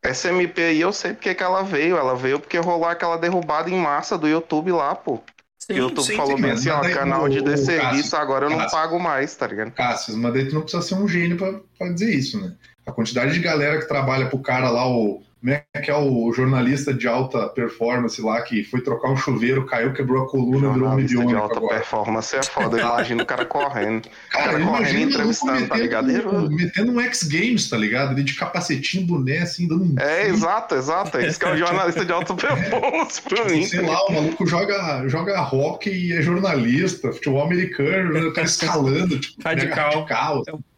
Essa MP aí eu sei porque que ela veio. Ela veio porque rolou aquela derrubada em massa do YouTube lá, pô. Sim, o YouTube sim, falou sim, bem assim, ó, canal de desserviço, agora eu não Cássio. pago mais, tá ligado? Cássio, mas daí tu não precisa ser um gênio pra, pra dizer isso, né? A quantidade de galera que trabalha pro cara lá, o. Como é que é o jornalista de alta performance lá que foi trocar um chuveiro, caiu, quebrou a coluna, virou um Jornalista de alta agora. performance é foda. Imagina o cara correndo. Cara, cara correndo, imagina o maluco entrevistando, tá ligado? metendo, metendo um X Games, tá ligado? Ele de capacetinho, boné, assim, dando um. É, exato, exato. É isso que é o [laughs] jornalista de alta performance pra mim. Sei lá, o maluco joga, joga rock e é jornalista, futebol americano, o cara escalando, tipo, Radical. radical. É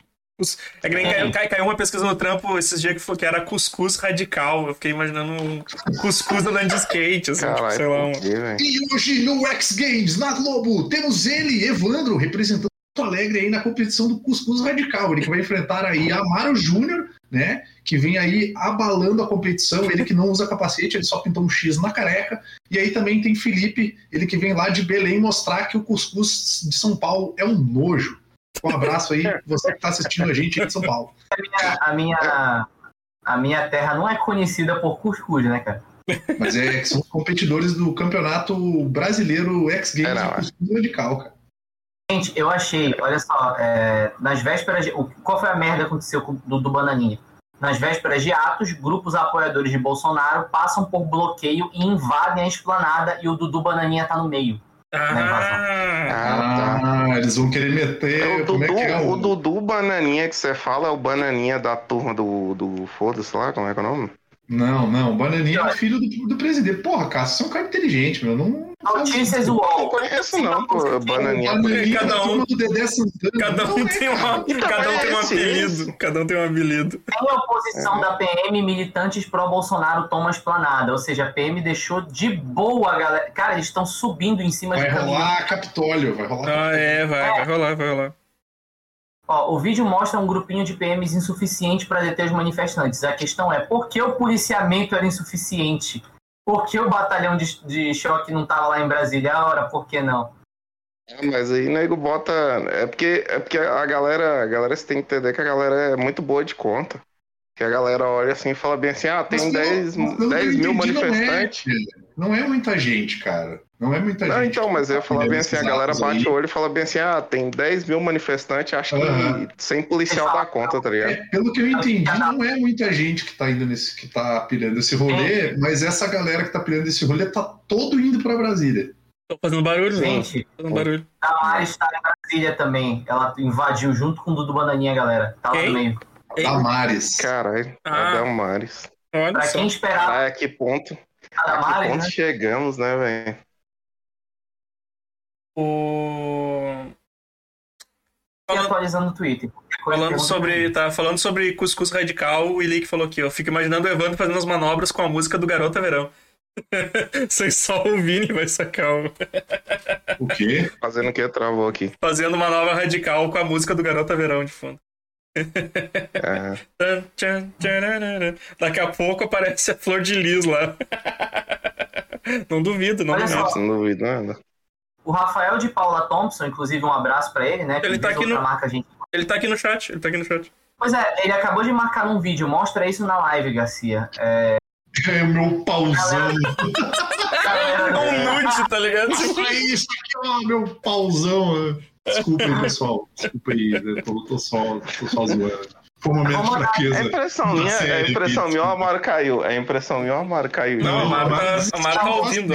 que nem caiu, cai- caiu uma pesquisa no trampo esses dias que falou que era cuscuz radical. Eu fiquei imaginando um cuscuz andando de skate, assim, tipo, Caralho, sei lá. Um... E hoje no X Games, na Globo, temos ele, Evandro, representando Porto Alegre aí na competição do Cuscuz Radical. Ele que vai enfrentar aí Amaro Júnior, né? Que vem aí abalando a competição. Ele que não usa capacete, ele só pintou um X na careca. E aí também tem Felipe, ele que vem lá de Belém mostrar que o cuscuz de São Paulo é um nojo. Um abraço aí, você que está assistindo a gente aí de São Paulo. a minha, a minha terra não é conhecida por cuscuz, né, cara? Mas é que são os competidores do campeonato brasileiro X Games É, não, de é. Cuscuz Radical, cara. Gente, eu achei, olha só, é, nas vésperas de. o- Qual foi a merda que aconteceu com, do, do Bananinha? Nas vésperas de atos, grupos apoiadores de Bolsonaro passam por bloqueio e invadem a esplanada e o Dudu Bananinha tá no meio. Ah, Ah, tá. Ah, eles vão querer meter. É o como Dudu, é que é o Dudu Bananinha que você fala é o Bananinha da turma do, do Foda-se lá, como é que é o nome? Não, não, o Bananinha é o filho do, do presidente. Porra, Cássio, você é um cara inteligente, meu. Não. Notícias Não UOL. conheço não, pô, Bananinha. Bananinha Cada é um- do Dedé Santana. cada um Não é, tem uma, cara. cada um tem um apelido. Cada um tem um apelido. Tem oposição da PM, militantes pró-Bolsonaro tomam esplanada. Ou seja, a PM deixou de boa a galera. Cara, eles estão subindo em cima Vai de caminhões. rolar Capitólio, vai rolar. Ah, é, vai, vai rolar, vai rolar. Ó, o vídeo mostra um grupinho de PMs insuficiente para deter os manifestantes. A questão é, por que o policiamento era insuficiente? Por que o batalhão de, de choque não estava lá em Brasília? Ora, por que não? É, mas aí nego bota. É porque, é porque a galera. A galera você tem que entender que a galera é muito boa de conta. Que a galera olha assim e fala bem assim, ah, tem Mas pelo- 10, mas pelo que 10 eu mil entendi, não é, manifestantes. Não é muita gente, cara. Não é muita Não, gente. então, mas eu ia falar bem assim, a galera bate o aí. olho e fala bem assim, ah, tem 10 mil manifestantes, acho que Aham. sem policial dá conta, tá ligado? É, pelo que eu entendi, não é muita gente que tá indo nesse, que tá pirando esse rolê, mas essa galera que tá pirando esse rolê tá todo indo pra Brasília. Tô fazendo barulho, não. Gente, Fazendo barulho. a Mari está em Brasília também. Ela invadiu junto com o Dudu Bananinha, galera. Tá lá. Ei, Damares. Caralho, Ah. é Damares. Olha Pra só. quem esperava Caralho, a que ponto, a a que Damares, ponto né? chegamos, né, velho? O... E Falando, atualizando no Twitter. Falando sobre. Tá falando sobre cuscuz radical, o Ilick falou aqui, eu fico imaginando o Evandro fazendo as manobras com a música do Garota Verão. [laughs] Vocês só o Vini vai sacar o... O quê? Fazendo o que? Travou aqui. Fazendo manobra radical com a música do Garota Verão de fundo. É. [laughs] Daqui a pouco aparece a flor de lis lá. [laughs] Não duvido, não Olha duvido. só. Não duvido nada. O Rafael de Paula Thompson, inclusive um abraço pra ele, né? Ele tá aqui no- marca gente Ele tá aqui no chat, ele tá aqui no chat. Pois é, ele acabou de marcar num vídeo. Mostra isso na live, Garcia. É, É o meu pauzão. galera, Um nude, tá ligado? Olha isso aqui, ó, meu pauzão. Desculpa aí, pessoal. Desculpa aí, eu tô, tô só, tô só zoando. Foi um momento de fraqueza. É impressão minha, é impressão minha ou a Mara caiu? É impressão minha ou a Mara caiu? Não, a Mara tá- Mara tá ouvindo.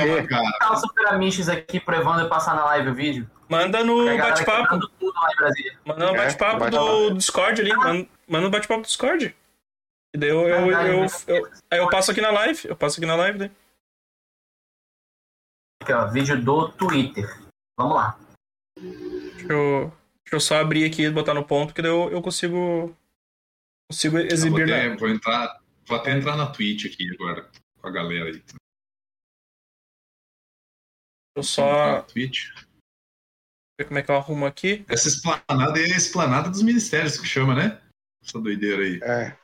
Tá o Super Amiches aqui pro Evandro passar na live o vídeo. Manda no galera bate-papo. Manda no É, bate-papo do Discord ali. Manda, manda no bate-papo do Discord. E daí eu, eu, eu, né? eu- aí eu passo aqui na live. Eu passo aqui na live daí. Aqui, ó, vídeo do Twitter. Vamos lá. Deixa eu, deixa eu só abrir aqui e botar no ponto, que daí eu, eu consigo. Consigo Eu vou, exibir até, na. vou entrar, vou até entrar na Twitch aqui agora, com a galera aí. Eu Na só Twitch. ver como é que eu arrumo aqui. Essa esplanada é a esplanada dos ministérios que chama, né? Essa doideira aí. É.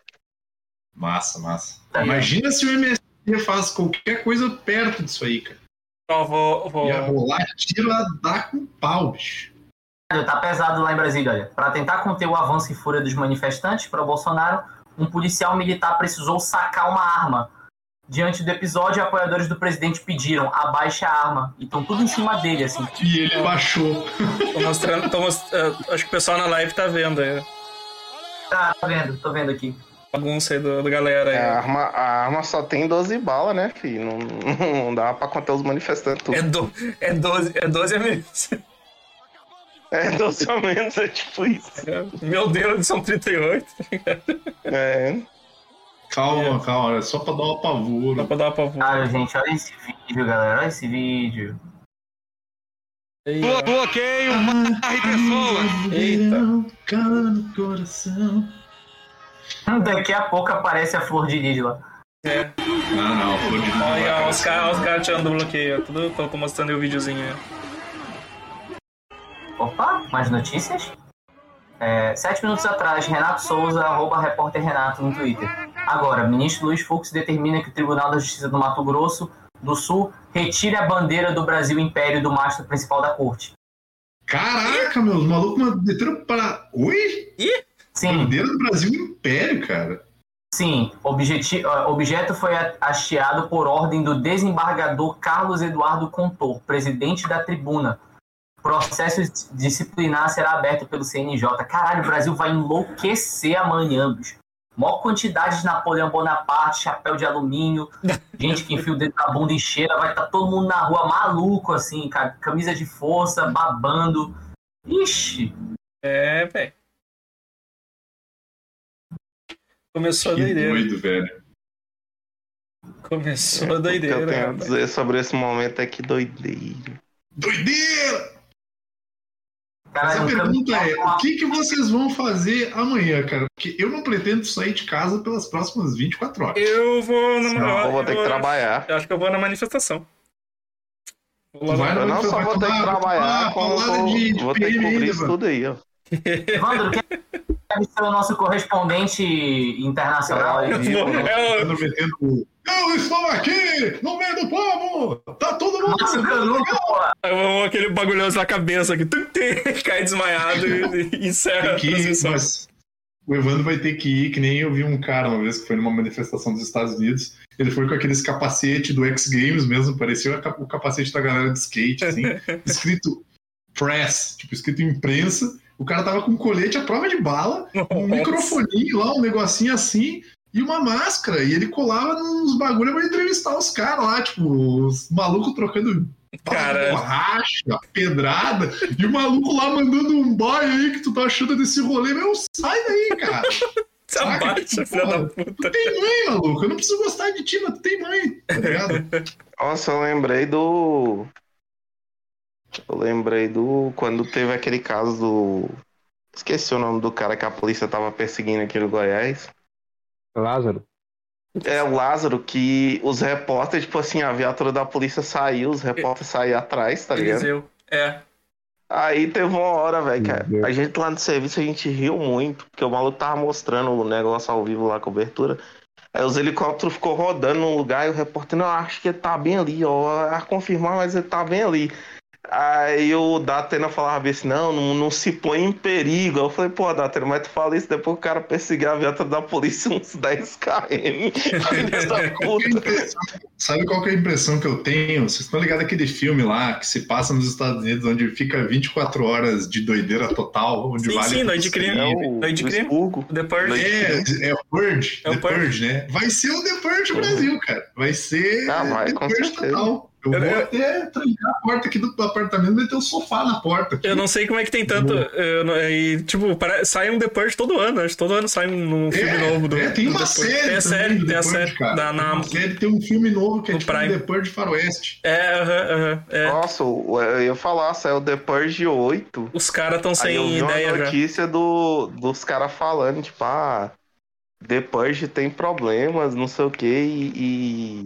Massa, massa. Ó. Imagina se o MST faz qualquer coisa perto disso aí, cara. Então, vou. vou... Ia rolar tiro a dar com pau, bicho. Tá pesado lá em Brasília, olha. Para tentar conter o avanço e fúria dos manifestantes para o Bolsonaro, um policial militar precisou sacar uma arma. Diante do episódio, apoiadores do presidente pediram abaixe a arma. E estão tudo em cima dele, assim. E ele baixou. Tô mostrando. Tô most- eh, Acho que o pessoal na live tá vendo aí. Tá, tá vendo, tô vendo aqui. Bagunça aí do, da galera aí. É, a, arma, a arma só tem 12 balas, né, filho? Não, [laughs] não dá pra conter os manifestantes tudo. É, do, é 12, é 12 amigos. É 12 ao menos, é tipo isso. Meu Deus, são 38. É. Calma, calma. É só pra dar um Dá apavoro. pra dar pra voar. Ah, gente, olha esse vídeo, galera. Olha esse vídeo. Aí, ó. Bloqueio, barre pessoas. Eita. Cala no coração. Daqui a pouco aparece a flor de lis lá. É. Não, não, flor de Olha, ó, os caras os cara tirando do bloqueio. Tudo, tô, tô mostrando aí o videozinho. Opa, mais notícias? É, sete minutos atrás, Renato Souza, arroba repórter Renato no Twitter. Agora, ministro Luiz Fux determina que o Tribunal da Justiça do Mato Grosso do Sul retire a bandeira do Brasil Império do mastro principal da corte. Caraca, meu, os malucos meteram para. Oi? Sim, Bandeira do Brasil Império, cara. sim. Objeti objeto foi hasteado por ordem do desembargador Carlos Eduardo Contor, presidente da tribuna. Processo disciplinar será aberto pelo CNJ. Caralho, o Brasil vai enlouquecer amanhã, bicho. Maior quantidade de Napoleão Bonaparte, chapéu de alumínio, [laughs] gente que enfia o dedo na bunda e cheira, vai estar todo mundo na rua maluco, assim, cara, camisa de força, babando. Ixi, É, velho. Começou a Que doideira. doido, velho. Começou a O que eu doideira. tenho a dizer sobre esse momento é que doideira. Doideira! Mas caralho, a pergunta é: o que, que vocês vão fazer amanhã, cara? Porque eu não pretendo sair de casa pelas próximas 24 horas. Eu vou na Não, eu vou ter que trabalhar. Eu acho que eu vou na manifestação. Vou lá Vai na- Eu não só vou ter que trabalhar, de- de vou ter que cobrir ainda, isso mano. tudo aí, ó. Evandro, quem deve ser o nosso correspondente internacional aí? É, ao vivo, né? É, Eu. Eu estou aqui, no meio do povo! Tá todo mundo. Aí vou aquele bagulhoso na cabeça aqui, tum, tum, [laughs] cai desmaiado e, e encerra a Tem que transmissão. mas o Evandro vai ter que ir, que nem eu vi um cara uma vez que foi numa manifestação dos Estados Unidos. Ele foi com aqueles capacete do X Games mesmo, parecia o capacete da galera de skate, assim, [laughs] escrito press, tipo, escrito imprensa. O cara tava com um colete à prova de bala, um microfoninho lá, um negocinho assim, e uma máscara. E ele colava nos bagulho pra entrevistar os caras lá, tipo, os malucos trocando Cara. borracha, pedrada, e o maluco lá mandando um boy aí que tu tá achando desse rolê. Meu, sai daí, cara. Se [laughs] Saca? abaixa, filha da puta. Tu tem mãe, maluco. Eu não preciso gostar de ti, mas tu tem mãe, tá ligado? Nossa, eu lembrei do. Eu lembrei do. Quando teve aquele caso do. Esqueci o nome do cara que a polícia tava perseguindo aqui no Goiás. Lázaro. É o Lázaro, que os repórteres, tipo assim, a viatura da polícia saiu, os repórteres saíram atrás, tá ligado? Eliseu. É. Aí teve uma hora, velho, que a gente lá no serviço, a gente riu muito, porque o maluco tava mostrando o negócio ao vivo lá, a cobertura. Aí os helicópteros ficou rodando num lugar e o repórter, não, acho que ele tá bem ali, ó, a confirmar, mas ele tá bem ali. Aí o Datena falava assim, não, não, não se põe em perigo. Eu falei, pô, Datena, mas tu fala isso depois que o cara perseguir a viatura da polícia uns 10 km. Filho da puta. Sabe qual que é a impressão que eu tenho? Vocês estão ligados aquele filme lá que se passa nos Estados Unidos, onde fica 24 horas de doideira total, onde Sim, vale sim, Noite de Crime. É o, Noite de crime. The Purge. É, é o Purge, É o The Purge, né? Vai ser o The Purge Brasil, cara. Vai ser Ah, vai, The com Purge certeza. total. Eu Eu- vou eu- até trancar a porta aqui do apartamento e meter o sofá na porta. Eu não sei como é que tem tanto. eu não- e, tipo, para, sai um The Purge todo ano. Acho que todo ano sai um, um filme novo do. é, tem uma série Tem a série, tem a série. cara. Da, na, Uma série tem um filme novo que é No tipo Prime. The Purge Faroeste. é, aham, aham. é. Nossa, eu ia falar, saiu The Purge 8. Os caras estão Aí eu sem vi uma ideia já. notícia do, dos caras falando, tipo, ah, The Purge tem problemas, não sei o que, e,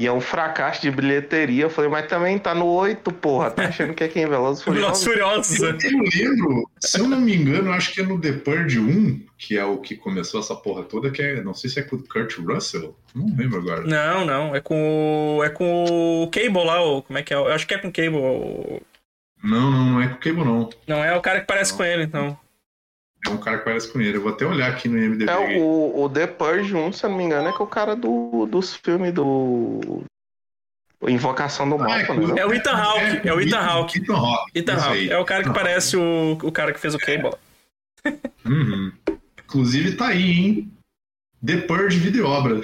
e, é um fracasso de bilheteria. Eu falei, mas também tá no 8, porra, tá achando que é quem? Velozes e Velozes Furiosos? Furiosos. Eu lembro, se eu não me engano, acho que é no The Purge 1, que é o que começou essa porra toda, que é, não sei se é com o Kurt Russell, não lembro agora. Não, não. É com o. É com o Cable lá, ou como é que é? Eu acho que é com o Cable. Não, não, não é com o Cable, não. Não, é o cara que parece Não. com ele, então. É um cara que parece com ele. Eu vou até olhar aqui no IMDb. É, o, o The Purge 1, se eu não me engano, é que é o cara do, dos filmes do. Invocação do Mal, Ah, é né? É o Ethan Hawke. É o Ethan Hawke. Ethan Hawke. Ethan Hawke. É o cara que parece o, o cara que fez o Cable. Uhum. Inclusive tá aí, hein? The Purge Videoobra.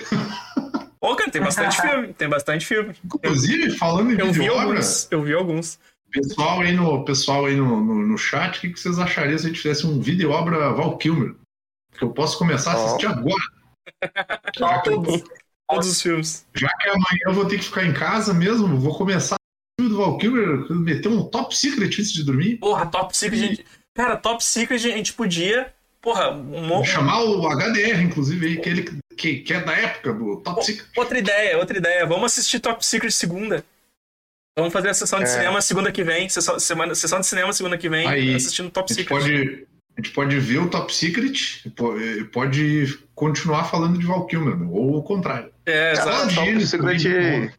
Ô, cara, tem bastante [laughs] filme. Tem bastante filme. Inclusive, falando em Eu vi videoobra, alguns. Eu vi alguns. Pessoal aí, no, pessoal aí no, no, no chat, o que, que vocês achariam se a gente fizesse um videoobra Val Kilmer? Que eu posso começar a Ó. assistir agora. Só todos. Todos os filmes. Já que amanhã eu vou ter que ficar em casa mesmo, vou começar o filme do Val Kilmer, meter um top secret antes de dormir. Porra, Top Secret. gente- Cara, Top Secret a gente podia. Porra, um mo- Chamar o HDR, inclusive, aí, que, ele, que, que é da época do Top Secret. outra ideia, outra ideia. Vamos assistir Top Secret segunda. Vamos fazer a sessão de É. cinema segunda que vem. Sessão, semana, sessão de cinema segunda que vem. Aí, assistindo Top Secret. pode, a gente pode ver o Top Secret e po- pode continuar falando de Val Kilmer, meu, ou o contrário. É, Ah, exato. Top Secret.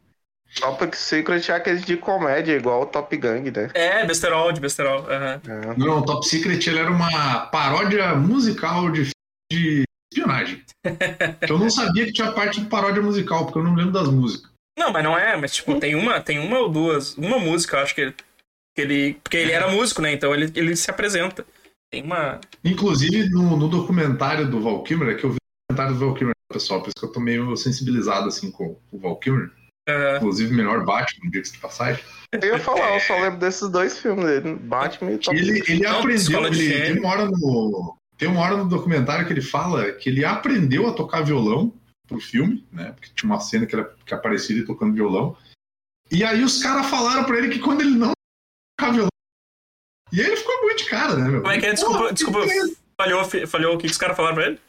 Top Secret é aquele de comédia, igual o Top Gang, né? É, besterol, de besterol. É. Não, o Top Secret ele era uma paródia musical de, de espionagem. [laughs] eu não sabia que tinha parte de paródia musical, porque eu não lembro das músicas. Não, mas não é, mas tipo, tem uma, tem uma ou duas, uma música, eu acho que ele, que ele porque ele era músico, né? Então ele, ele se apresenta. Tem uma, Inclusive, no, no documentário do Val Kilmer, é que eu vi o documentário do Val Kilmer, pessoal, por isso que eu tô meio sensibilizado assim com o Val Kilmer. ah, Inclusive, melhor Batman, diga-se de passagem. Eu ia falar, eu só lembro desses dois filmes dele, Batman e Top Ele, ele Não, aprendeu, ele, tem, uma hora no, tem uma hora no documentário que ele fala que ele aprendeu a tocar violão pro filme, né? Porque tinha uma cena que, era, que aparecia ele tocando violão. E aí os caras falaram pra ele que quando ele não tocava violão. E aí ele ficou muito de cara, né, meu? Como é que é? Desculpa, Porra, desculpa. falhou, falhou o que que os caras falaram pra ele?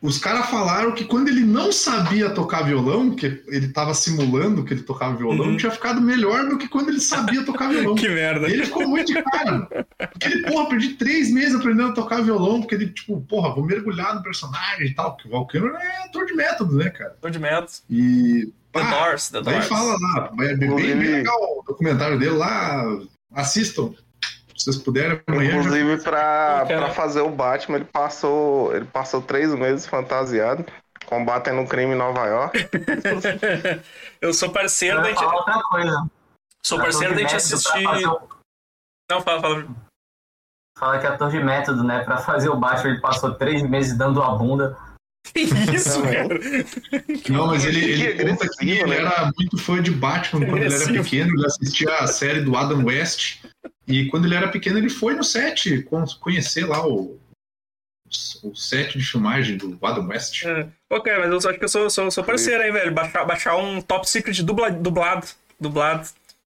Os caras falaram que quando ele não sabia tocar violão, que ele tava simulando que ele tocava violão, Uhum. tinha ficado melhor do que quando ele sabia tocar violão. [laughs] Que merda. E ele ficou muito de cara. Porque ele, porra, perdi três meses aprendendo a tocar violão, porque ele, tipo, porra, vou mergulhar no personagem e tal. Porque o Valkyrie é ator de método, né, cara? Tô de metas. E. The pá, Doors, The Doors. fala lá, é bem, bem legal o documentário dele lá. Assistam. Se vocês puderem, amanhã. já- Inclusive, pra, Cara. pra fazer o Batman, ele passou, ele passou três meses fantasiado, combatendo um crime em Nova York. [laughs] Eu sou parceiro Eu da gente. outra coisa. Sou parceiro da gente assistir. o- Não, fala, fala. Fala que é ator de método, né? Pra fazer o Batman, ele passou três meses dando a bunda. Que isso, Também. cara? Não, mas ele, ele conta que ele era muito fã de Batman quando ele era pequeno, ele assistia a série do Adam West. E quando ele era pequeno, ele foi no set con- conhecer lá o, o set de filmagem do Adam West. É. Cara, mas eu só acho que eu sou, sou, sou parceiro aí, velho. Baixar, baixar um top secret dubla, dublado. Dublado.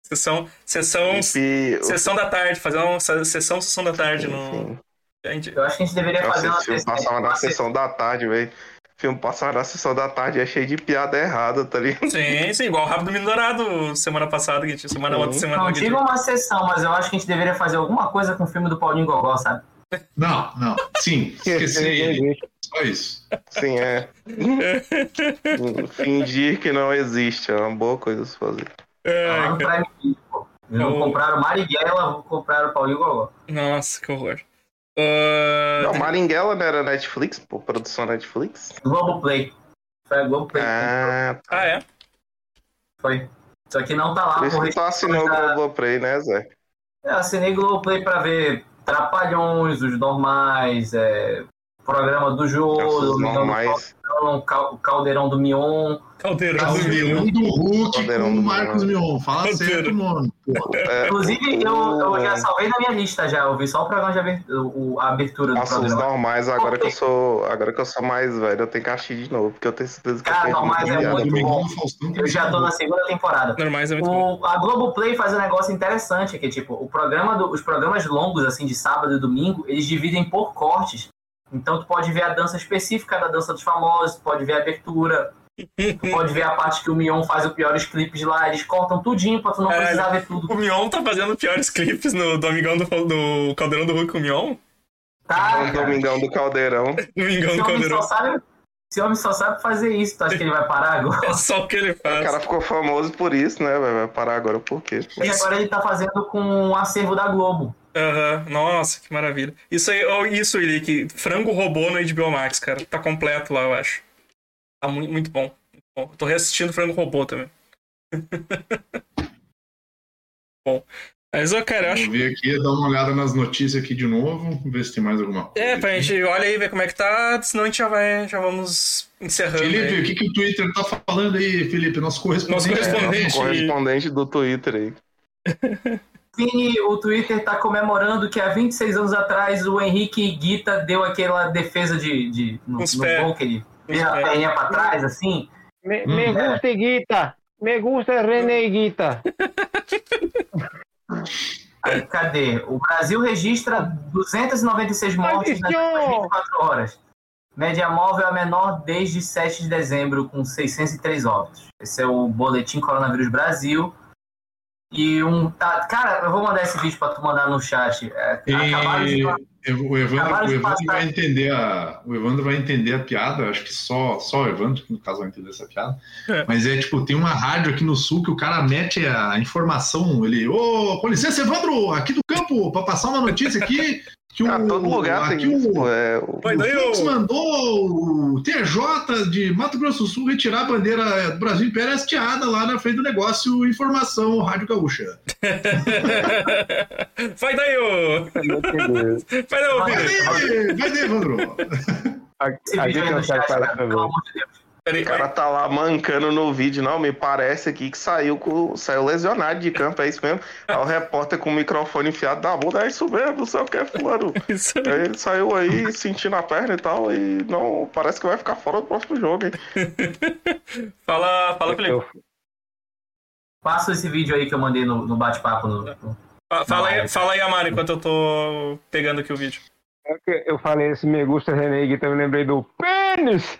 Sessão, sessão, E o- sessão da tarde. Fazer uma se- sessão, sessão da tarde no. Enfim, Gente, Eu acho que a gente deveria Nossa, fazer uma filme sessão- passava na sessão da tarde, velho. O filme passava na sessão da tarde, é cheio de piada errada, tá ligado? Sim, sim, igual o Rápido Menino Dourado semana passada, que tinha semana outra semana Não digo uma sessão, mas eu acho que a gente deveria fazer alguma coisa com o filme do Paulinho Gogó, sabe? Não, não. Sim, esquecer [laughs] ele. Só isso. Sim, é. Fingir que não existe, é uma boa coisa a se fazer. É, no cara. Prime pô. Não Oh. compraram Marighella, compraram Paulinho Gogó. Nossa, que horror. Ah, Não, Maringuela não era Netflix, pô, produção Netflix. Globoplay. Foi a Globoplay. Ah, tá. ah, é? Foi. Só que não tá lá Por isso que tu assinou o da- Globoplay, né, Zé? Eu assinei Globoplay pra ver Trapalhões, os normais, é, programa do jogo, Os normais. Cal- Caldeirão do Mion. Caldeirão do Caldeirão Mion. do Hulk Caldeirão com do o Marcos Mion. Mion. Fala Caldeirão. certo o nome. É, Inclusive, eu, eu já o- salvei na minha lista já. Eu vi só o programa de abertura, o- a abertura do Nossa, os normais, agora que eu sou. Agora que eu sou mais velho, eu tenho que assistir de novo, porque eu tenho certeza que Cara, eu normais é muito. Domingão bom. do. Eu já tô na segunda temporada. Normais é muito bom. O, a Globoplay faz um negócio interessante, que tipo, o programa do- os programas longos, assim, de sábado e domingo, eles dividem por cortes. Então tu pode ver a dança específica da dança dos famosos, tu pode ver a abertura, tu pode ver a parte que o Mion faz os piores clipes lá, eles cortam tudinho pra tu não Caralho. precisar ver tudo. O Mion tá fazendo piores clipes no Domingão do, do Caldeirão do Hulk com o Mion? Tá, O Domingão do Caldeirão. [laughs] Domingão do homem, Caldeirão. só sabe, esse homem só sabe fazer isso, tu acha que ele vai parar agora? É só o que ele O faz. cara ficou famoso por isso, né? Vai vai parar agora por quê? E agora ele tá fazendo com o acervo da Globo. Aham, Nossa, que maravilha. Isso aí, oh, isso, Ili, que frango robô no HBO Max, cara. Tá completo lá, eu acho. Tá muito, muito bom. Muito bom. Eu tô reassistindo frango robô também. [laughs] bom. Mas, ô, cara, eu acho. Vou ver aqui, dar uma olhada nas notícias aqui de novo, ver se tem mais alguma coisa. É, pra aqui. gente olha aí, ver como é que tá, senão a gente já vai, já vamos encerrando. Felipe, aí. o que, que o Twitter tá falando aí, Felipe? Nosso correspondente. Nosso correspondente. Correspondente do Twitter aí. [laughs] Vini, o Twitter tá comemorando que há 26 anos atrás o Henrique Guita deu aquela defesa de, de no, no gol que ele fez a perninha pra trás, assim. Me, Hum. me gusta Guita. Me gusta René Guita. Aí, cadê? O Brasil registra 296 mortes nas Maldição! últimas 24 horas. Média móvel é a menor desde 7 de dezembro, com 603 óbitos. Esse é o Boletim Coronavírus Brasil. E um. Tá, cara, eu vou mandar esse vídeo pra tu mandar no chat. É, acabaram de- E o Evandro, o Evandro passar. vai entender a, o Evandro vai entender a piada, acho que só, só o Evandro, que no caso vai entender essa piada. É. Mas é tipo, tem uma rádio aqui no sul que o cara mete a informação, ele, ô, com licença, Evandro, aqui do campo, para passar uma notícia aqui. Que Ah, todo lugar aqui tem isso, o. É, o- Vai o Fux ô. mandou o TJ de Mato Grosso do Sul retirar a bandeira do Brasil Império hasteada lá na frente do negócio Informação Rádio Gaúcha. [laughs] [laughs] Vai daí, ô! Vai daí, ô, Vai daí, vai daí, Evandro. [laughs] A, Esse a vídeo gente aí não no sabe chat, falar cara, pra pelo amor de Deus. Peraí, O cara tá lá mancando no vídeo. Não, me parece aqui que saiu, com, saiu lesionado de campo, é isso mesmo. Aí o repórter com o microfone enfiado na bunda, é isso mesmo, não sei o que, fulano. [laughs] Isso aí. Aí ele saiu aí sentindo a perna e tal, e não, parece que vai ficar fora do próximo jogo, hein? [laughs] Fala, fala, Felipe. Passa esse vídeo aí que eu mandei no, no bate-papo. No, no- Fa- Fala aí, fala aí, Amaro, enquanto eu tô pegando aqui o vídeo. eu falei esse me gusta René Guita, eu me lembrei do pênis.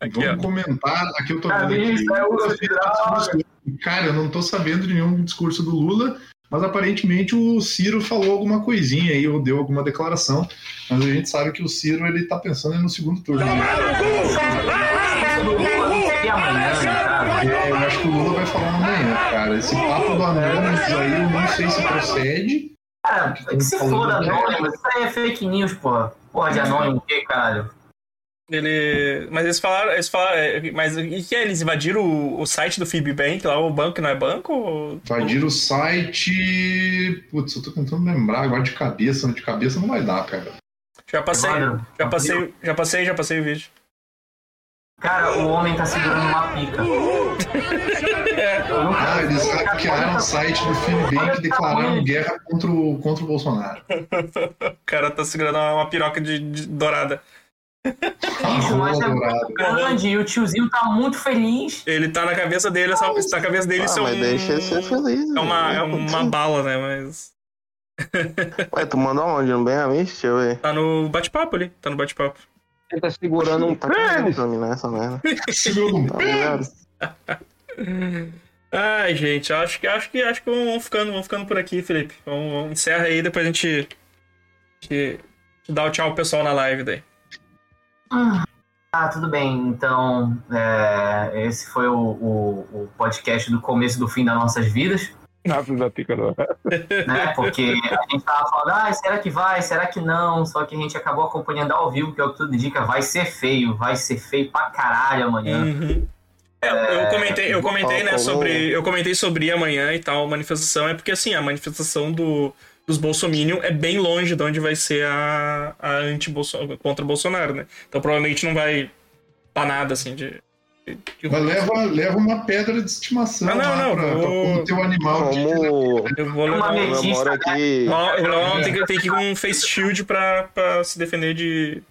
Aqui, ó. Vamos comentar. Aqui eu tô Cara, vendo aqui. é droga. Cara, eu não tô sabendo de nenhum discurso do Lula, mas aparentemente o Ciro falou alguma coisinha aí, ou deu alguma declaração. Mas a gente sabe que o Ciro ele tá pensando no segundo turno. né? É, eu acho que o Lula vai falar amanhã, cara. Esse papo do Anonymous aí eu não sei se procede. Cara, que se foda anônimo, isso aí é fake news, porra. Porra de anônimo, o que, caralho? Ele. Mas eles falaram. Eles falaram é, mas e que é? Eles invadiram o, o site do Fibbank lá, o banco que não é banco? Ou... Invadir o site. Putz, eu tô tentando lembrar agora de cabeça. De cabeça não vai dar, cara. Já passei. Já passei, já passei, já passei o vídeo. Cara, o homem tá segurando uma pica. [laughs] Nunca- Ah, eles hackearam o site do Filibank e declararam guerra contra o, contra o Bolsonaro. O cara tá segurando uma piroca de, de dourada. Isso, mas é muito grande e o tiozinho tá muito feliz. Ele tá na cabeça dele, essa, na cabeça dele Ah, isso é mas um. deixa ele ser feliz. É uma, né? é uma bala, né? Mas. Ué, tu mandou onde? No bem amigo? Deixa eu ver. Tá no bate-papo ali. Tá no bate-papo. Ele tá segurando um Tá pênis. pra mim nessa merda. [laughs] Segurou um Tá ligado? Ai, gente, acho que acho que acho que vamos ficando, vamos ficando por aqui, Felipe. Vamos, vamos encerra aí, depois a gente, a gente dá o tchau pro pessoal na live daí. Ah, Ah, tudo bem. Então, é, esse foi o, o, o podcast do começo do fim das nossas vidas. Rápido da pica não. [laughs] né? Porque a gente tava falando, ah, será que vai? Será que não? Só que a gente acabou acompanhando ao vivo, que é o que tudo indica, vai ser feio, vai ser feio pra caralho amanhã. Uhum. É, eu comentei, eu comentei, né, sobre. Eu comentei sobre amanhã e tal, a manifestação. É porque assim, a manifestação do, dos Bolsominion é bem longe de onde vai ser a, a anti -Bolso, contra o Bolsonaro, né? Então provavelmente não vai dar nada assim de. De- de- Mas leva, leva uma pedra de estimação Ah, não, lá não, pra, vou- pra como teu animal. de- Como Eu vou Uma levar. eu moro aqui. Não, não tem que, tem que ir com um face shield pra, pra se defender de,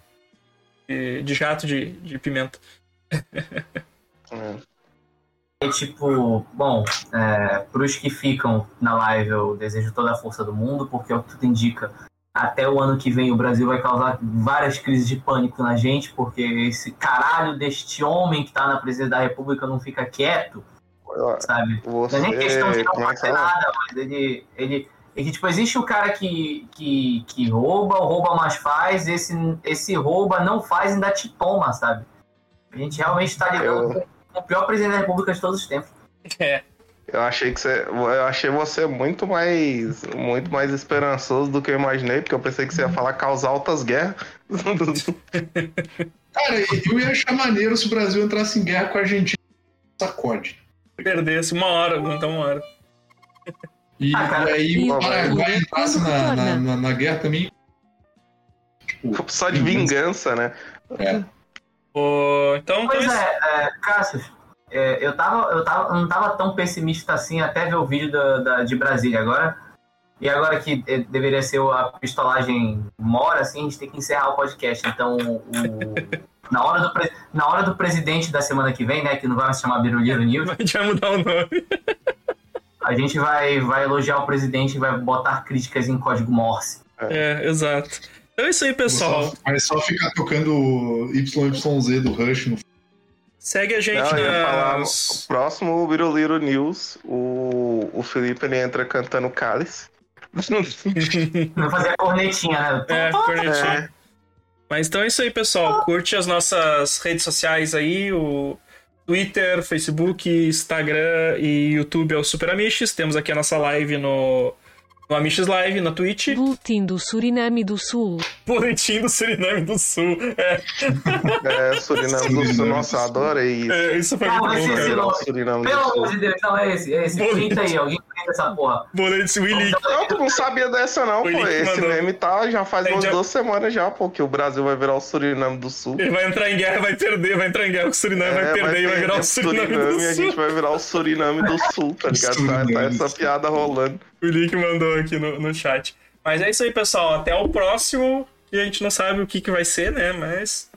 de, de jato de, de pimenta. É. E tipo, bom, é, pros que ficam na live, eu desejo toda a força do mundo, porque é o que tudo indica. Até o ano que vem o Brasil vai causar várias crises de pânico na gente, porque esse caralho deste homem que tá na presidência da república não fica quieto, sabe? Não Você. é nem questão de não é que fazer fala? nada, mas ele. ele é que, tipo, existe o cara que, que, que rouba, rouba mais faz, esse, esse rouba não faz e ainda te toma, sabe? A gente realmente tá lidando Eu- com o pior presidente da república de todos os tempos. É. Eu achei que você. Eu achei você muito mais. muito mais esperançoso do que eu imaginei, porque eu pensei que você ia falar causar altas guerras. [laughs] Cara, eu ia achar maneiro se o Brasil entrasse em guerra com a Argentina. Sacode. Perdesse uma hora, então uma hora. E, Ah, cara, e aí o o- Paraguai entrasse na, na, retorna? na, na guerra também. Tipo, Só de vingança, né? é. Ô, então, Pois então é, é Cassius, é, eu, tava, eu, tava, não tava tão pessimista assim até ver o vídeo da, da- de Brasília agora. E agora que é, deveria ser a pistolagem mora, assim, a gente tem que encerrar o podcast. Então, o- [laughs] na, hora do, pre- na hora do presidente da semana que vem, né, que não vai se chamar Biruliro [laughs] News, a gente vai mudar o nome. a gente vai, vai elogiar o presidente e vai botar críticas em código Morse. É, exato. Então é isso aí, pessoal. Só, mas só ficar tocando YYZ do Rush no Segue a gente Não, ia falar, nas. o próximo Biruliro News, o, o Felipe ele entra cantando cálice. [laughs] Não fazer a cornetinha, né? É, cornetinha. É, Mas então é isso aí, pessoal. Curte as nossas redes sociais aí, o Twitter, Facebook, Instagram e YouTube é o Super Amiches. Temos aqui a nossa live no, no Amiches Live, na Twitch. Boletim do Suriname do Sul. Boletim do Suriname do Sul. É, é Suriname do Sul. Nossa, adorei isso. é, isso foi Ah, muito bom, nome- Suriname Pelo do amor de Deus, não, é esse, é esse. Bonito. Printa aí, alguém essa porra. Boletim Willy. Não, tu não sabia dessa não, O pô. Esse mandou. meme tá já faz umas já- duas semanas já, pô, que o Brasil vai virar o Suriname do Sul. Ele vai entrar em guerra, vai perder, vai entrar em guerra com o Suriname, vai É, perder e vai virar o perder Suriname do e a gente Sul. vai virar o Suriname do Sul, tá ligado? Tá, Suriname tá essa Sul. piada rolando. O link mandou aqui no, no chat. Mas é isso aí, pessoal. Até o próximo, que a gente não sabe o que, que vai ser, né? Mas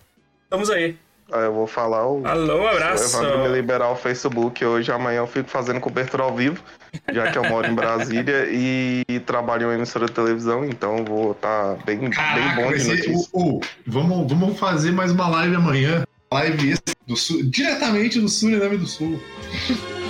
estamos aí. Eu vou falar o. Alô, abraço. O Evandro me liberar o Facebook hoje, amanhã eu fico fazendo cobertura ao vivo, já que eu moro em Brasília [laughs] e, trabalho em uma emissora de televisão, então vou estar bem, bem Caraca, bom de ô, vamos, vamos fazer mais uma live amanhã. Live do sul, diretamente do Suriname do Sul. [laughs]